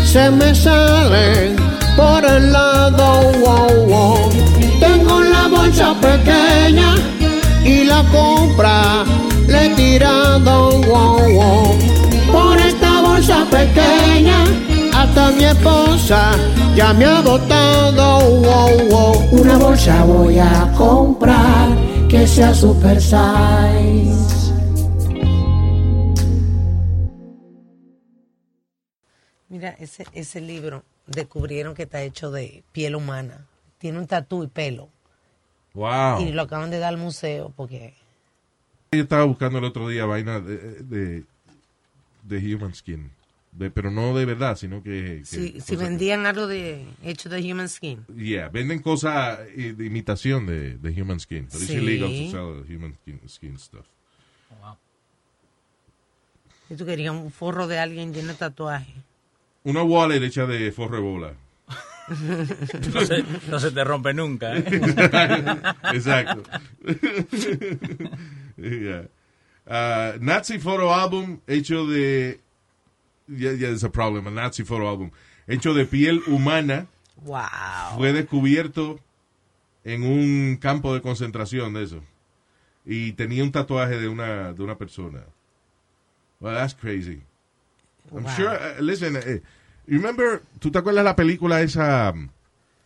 se me salen por el lado. Wow, wow. Tengo la bolsa pequeña y la compra le he tirado. Wow, wow. Por esta bolsa pequeña hasta mi esposa ya me ha botado. Wow, wow. Una bolsa voy a comprar que sea super size. Mira, ese, ese libro descubrieron que está hecho de piel humana. Tiene un tatú y pelo. Wow. Y lo acaban de dar al museo porque Yo estaba buscando el otro día vaina de, de, de human skin. De- pero no de verdad, sino que... que si, vendían algo de hecho de human skin. Yeah, venden cosas eh, de imitación de, de human skin. Pero Sí. it's illegal to sell human skin, skin stuff. Y tú querías un forro de alguien lleno de tatuaje. Una wallet hecha de forro de bola. No se, no se te rompe nunca. ¿eh? Exacto. Yeah. Uh, Nazi photo album hecho de. Yeah, yeah, there's a problem. A Nazi photo album hecho de piel humana Wow. fue descubierto en un campo de concentración de eso. Y tenía un tatuaje de una, de una persona. Well, that's crazy. I'm Wow. sure, uh, listen, you remember, ¿tú te acuerdas la película esa um,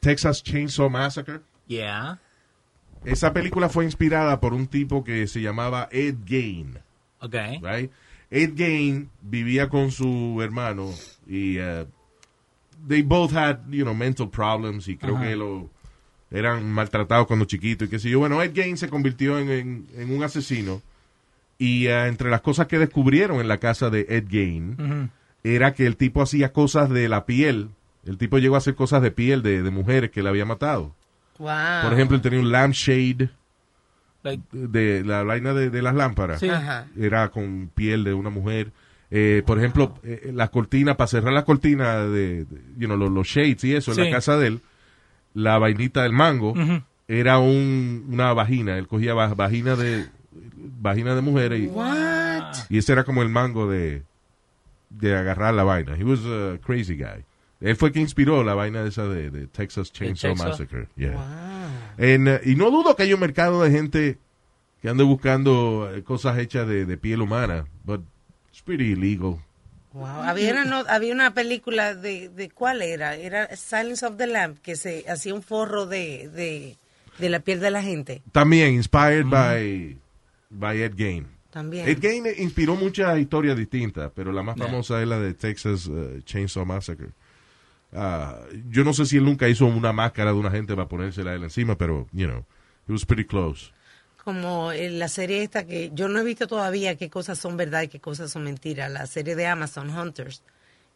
Texas Chainsaw Massacre. Yeah. Esa película fue inspirada por un tipo que se llamaba Ed Gein. Okay. Right? Ed Gein vivía con su hermano y uh, they both had, you know, mental problems y creo que lo eran maltratados cuando chiquitos y qué sé yo. Bueno, Ed Gein se convirtió en, en- en un asesino y uh, entre las cosas que descubrieron en la casa de Ed Ujú. era que el tipo hacía cosas de la piel. El tipo llegó a hacer cosas de piel de, de mujeres que le había matado. Wow. Por ejemplo, él tenía un lampshade Like- de la vaina de, de las lámparas. Sí. Era con piel de una mujer. Eh, por ejemplo, eh, la cortina, para cerrar la cortina de, de, you know, los, los shades y eso en la casa de él, la vainita del mango era un, una vagina. Él cogía va- vagina de vagina de mujer y, What? y ese era como el mango de, de agarrar la vaina. He was a crazy guy. Él fue quien inspiró la vaina esa de, de Texas Chainsaw Chainsaw. Massacre. Yeah. Wow. En, eh, y no dudo que hay un mercado de gente que ande buscando eh, cosas hechas de, de piel humana, but it's pretty illegal. Wow. Había una, no- había una película de, de cuál era, era Silence of the Lamb, que se hacía un forro de, de, de la piel de la gente. También inspired by, by Ed Gein. También. Ed Gein inspiró muchas historias distintas, pero la más Yeah. famosa es la de Texas eh, Chainsaw Massacre. Ah, yo no sé si él nunca hizo una máscara de una gente para ponérsela él encima, pero, you know, it was pretty close. Como en la serie esta que yo no he visto todavía qué cosas son verdad y qué cosas son mentiras. La serie de Amazon Hunters,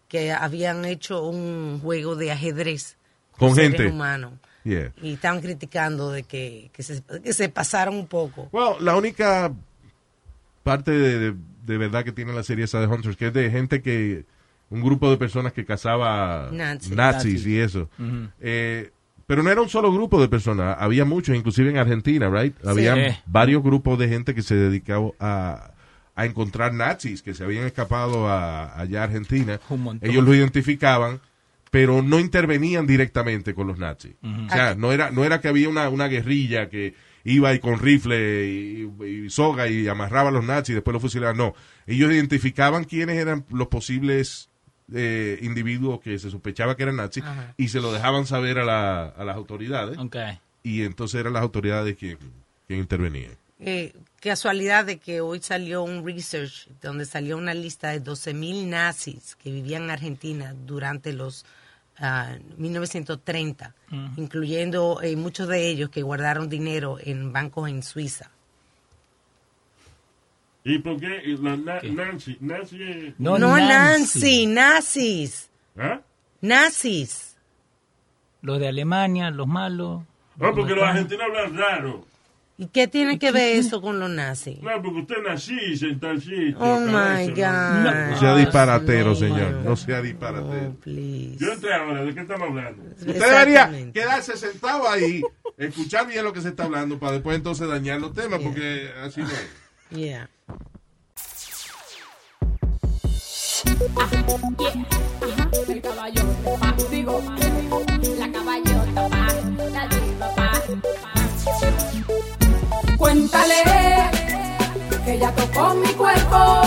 que habían hecho un juego de ajedrez Con seres gente. humanos. Yeah. Y estaban criticando de que, que, se, que se pasaron un poco. Well, la única parte de, de- de verdad que tiene la serie esa de Hunters, que es de gente que, un grupo de personas que cazaba Nazis. nazis y eso. Eh, pero no era un solo grupo de personas, había muchos, inclusive en Argentina, right? Había Sí. varios grupos de gente que se dedicaba a, a encontrar nazis que se habían escapado a, allá a Argentina. Un montón. Ellos lo identificaban, pero no intervenían directamente con los nazis. O sea, no era, no era que había una, una guerrilla que iba ahí con rifle y, y soga y amarraba a los nazis y después los fusilaban. No, ellos identificaban quiénes eran los posibles eh, individuos que se sospechaba que eran nazis Ajá. y se lo dejaban saber a, la- a las autoridades Okay. y entonces eran las autoridades quien, quien intervenían. Eh, casualidad de que hoy salió un research donde salió una lista de 12.000 nazis que vivían en Argentina durante los ah, 1930, incluyendo eh, muchos de ellos que guardaron dinero en bancos en Suiza. ¿Y por qué la na- Nancy? Nancy es- No, No, Nancy. Nancy, nazis, ¿Ah? nazis. Los de Alemania, los malos. No, porque los argentinos hablan raro. ¿Y qué tiene que ver eso con los nazis? Claro, porque usted nací en tal sitio. Oh my ¿no? God. No sea disparatero, no. señor. No sea disparatero. Oh, please. Yo entré ahora, ¿de qué estamos hablando? Usted debería quedarse sentado ahí, escuchar bien lo que se está hablando para después entonces dañar los temas, porque así no es. Yeah. El caballo digo, la la Cuéntale que ya tocó mi cuerpo,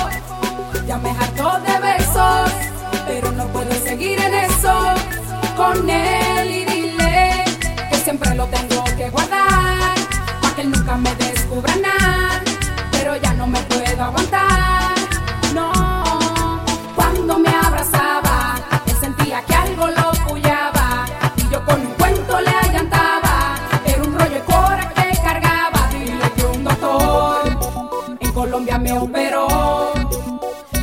ya me hartó de besos, pero no puedo seguir en eso con él y dile que siempre lo tengo que guardar, para que él nunca me descubra nada, no me puedo aguantar, no. Cuando me abrazaba, él sentía que algo lo pullaba. Y yo con un cuento le allantaba. Era un rollo de cora que cargaba. Dile que un doctor en Colombia me operó.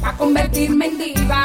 Pa' convertirme en diva.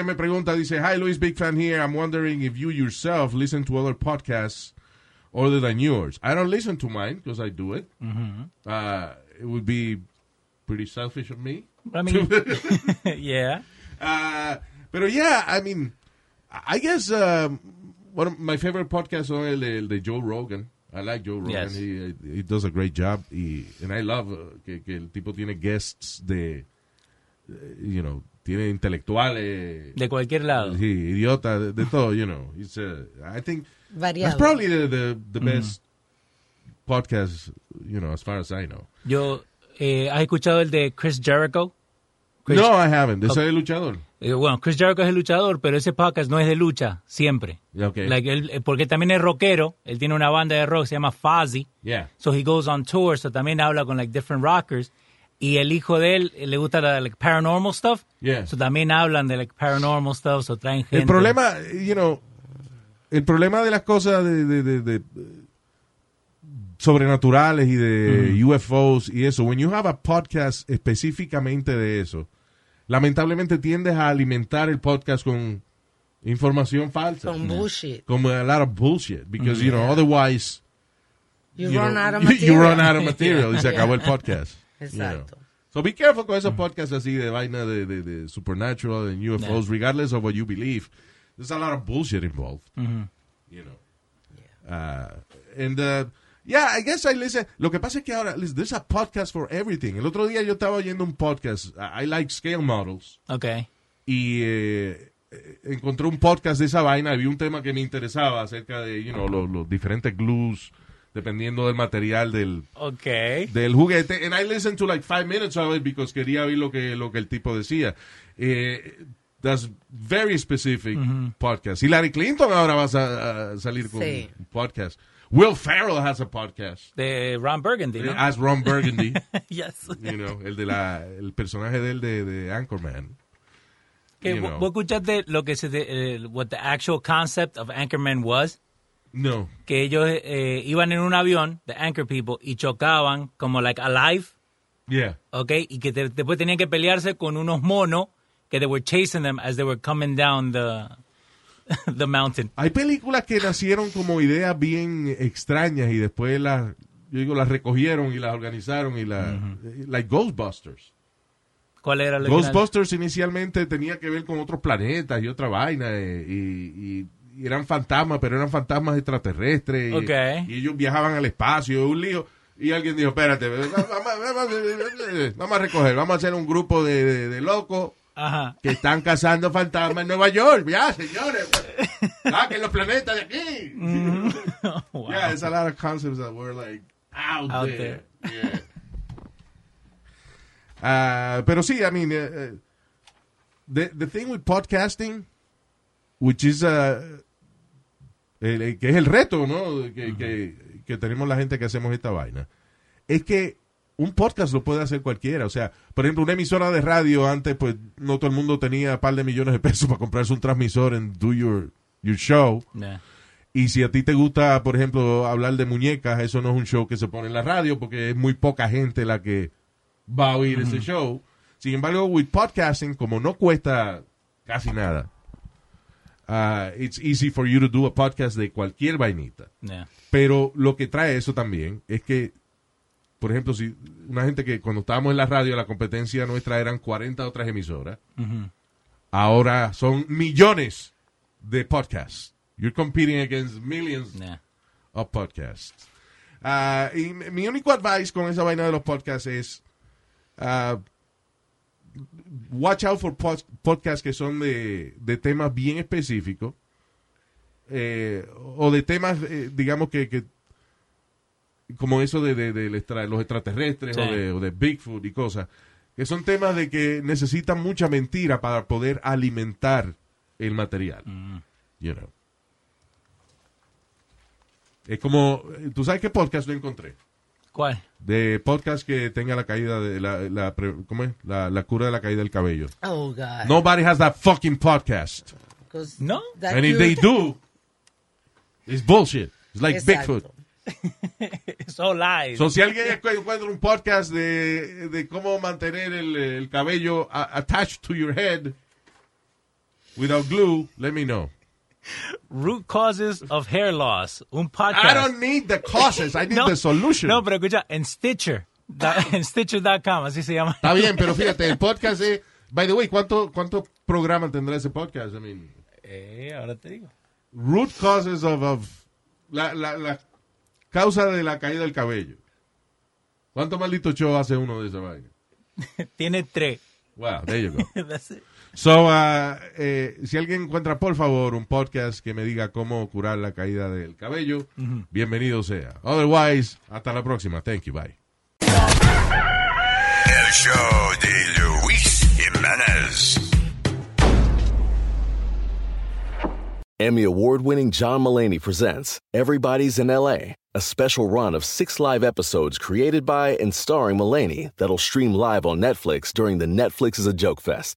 Rodríguez me pregunta, dice, Hi Luis, big fan here. I'm wondering if you yourself listen to other podcasts other than yours. I don't listen to mine because I do it. Mhm. Uh, it would be pretty selfish of me. I mean, yeah. Uh, pero yeah, I mean, I guess um, one of my favorite podcasts son el de, el de Joe Rogan. I like Joe Rogan. Yes. He, he does a great job. Y, and I love uh, que, que el tipo tiene guests de, eh, you know, tiene intelectuales. De cualquier lado. Sí, idiota, de, de todo, you know. It's, uh, I think Variado. that's probably the, the, the Mm. best podcast, you know, as far as I know. Yo, eh, ¿has escuchado el de Chris Jericho? Chris- no, I haven't. Ese Ok. es el luchador. Eh, bueno, Chris Jericho es el luchador, pero ese podcast no es de lucha, siempre. Okay. Like, él- eh, porque también es rockero, él tiene una banda de rock, se llama Fozzy. Yeah. So he goes on tour, so también habla con like different rockers. Y el hijo de él le gusta la like, paranormal stuff. Yeah. So también hablan de like paranormal stuff, so traen gente. El problema, you know, el problema de las cosas de, de- de- de, sobrenaturales y de UFOs y eso, when you have a podcast específicamente de eso, lamentablemente tiendes a alimentar el podcast con información falsa. Con bullshit. Como a lot of bullshit, because, you know, Yeah. otherwise, You, you run know, out of you- material. you run out of material y se acabó el podcast. You Exacto. know. So be careful con esos podcasts así de vaina de, de, de supernatural and UFOs, regardless of what you believe. There's a lot of bullshit involved. Ujú. You know. Uh, and uh, yeah, I guess I listen. Lo que pasa es que ahora listen, there's a podcast for everything. El otro día yo estaba oyendo un podcast. I I like scale models. Okay. Y eh, encontré un podcast de esa vaina vi un tema que me interesaba acerca de, you know, los, los diferentes glues dependiendo del material del, Okay. del juguete. And I listened to like five minutes of it because quería ver lo que, lo que el tipo decía. Eh, that's very specific Ujú. podcast. Hillary Clinton ahora va a, a salir con Sí. un podcast. Will Ferrell has a podcast. De Ron Burgundy, ¿no? As Ron Burgundy. yes. You know, el de la, el personaje de él de, de Anchorman. Que You vo- know. ¿Vos escuchaste lo que se de- eh, what the actual concept of Anchorman was? No. Que ellos eh, iban en un avión, the Anchor People, y chocaban como like alive, Yeah. ¿ok? Y que te- después tenían que pelearse con unos monos que they were chasing them as they were coming down the, the mountain. Hay películas que nacieron como ideas bien extrañas y después las, yo digo, las recogieron y las organizaron y las, like Ghostbusters. ¿Cuál era original? Ghostbusters inicialmente tenía que ver con otros planetas y otra vaina eh, y, y- y eran fantasmas, pero eran fantasmas extraterrestres y, Ok. y ellos viajaban al espacio, un lío. Y alguien dijo, espérate, vamos, a recoger, vamos a hacer un grupo de, de- de locos Ajá. que están cazando fantasmas en Nueva York. Ya, señores, saquen los planetas de aquí. Yeah, there's a lot of concepts that were like out, Out there. Yeah. Ah, pero sí, I mean, eh, eh, the, the thing with podcasting, which is, uh, que es el reto, ¿no? Que, que- que tenemos la gente que hacemos esta vaina, es que un podcast lo puede hacer cualquiera. O sea, por ejemplo, una emisora de radio antes, pues no todo el mundo tenía un par de millones de pesos para comprarse un transmisor en Do Your, your Show. Yeah. Y si a ti te gusta, por ejemplo, hablar de muñecas, eso no es un show que se pone en la radio porque es muy poca gente la que va a oír ese show. Sin embargo, with podcasting, como no cuesta casi nada, uh, it's easy for you to do a podcast de cualquier vainita. Yeah. Pero lo que trae eso también es que, por ejemplo, si una gente que cuando estábamos en la radio, la competencia nuestra eran 40 otras emisoras, Ujú. ahora son millones de podcasts. You're competing against millions Yeah. of podcasts. Ah, y mi mi único advice con esa vaina de los podcasts es ah, watch out for pod- podcasts que son de, de temas bien específicos eh, o de temas, eh, digamos que, que como eso de, de- los extraterrestres Sí. o, de, o de Bigfoot y cosas, que son temas de que necesitan mucha mentira para poder alimentar el material. You know. Es como, ¿tú sabes qué podcast no encontré? ¿Cuál? De podcast que tenga la caída de la, la, ¿cómo es? La, la cura de la caída del cabello. Oh, God. Nobody has that fucking podcast. No. that And if they do, it's bullshit. It's like Exacto. Bigfoot. So lies. So, si alguien encu- encuentra un podcast de, de cómo mantener el, el cabello a- attached to your head without glue, let me know. Root causes of hair loss. Un podcast. I don't need the causes, I need No, the solution. No, pero escucha, en Stitcher. da- en Stitcher.com, así se llama. Está bien, pero fíjate, el podcast es... By the way, ¿cuánto, cuánto programa tendrá ese podcast? I mean, Eh, ahora te digo. root causes of... of la, la, la causa de la caída del cabello. ¿Cuánto maldito show hace uno de esa vaina? Tiene tres. Wow, there you go. That's it. So, uh, eh, si alguien encuentra, por favor, un podcast que me diga cómo curar la caída del cabello, Ujú. bienvenido sea. Otherwise, hasta la próxima. Thank you. Bye. El show de Luis Jiménez. Emmy award winning John Mullaney presents Everybody's in LA, a special run of six live episodes created by and starring Mullaney that'll stream live on Netflix during the Netflix is a Joke Fest.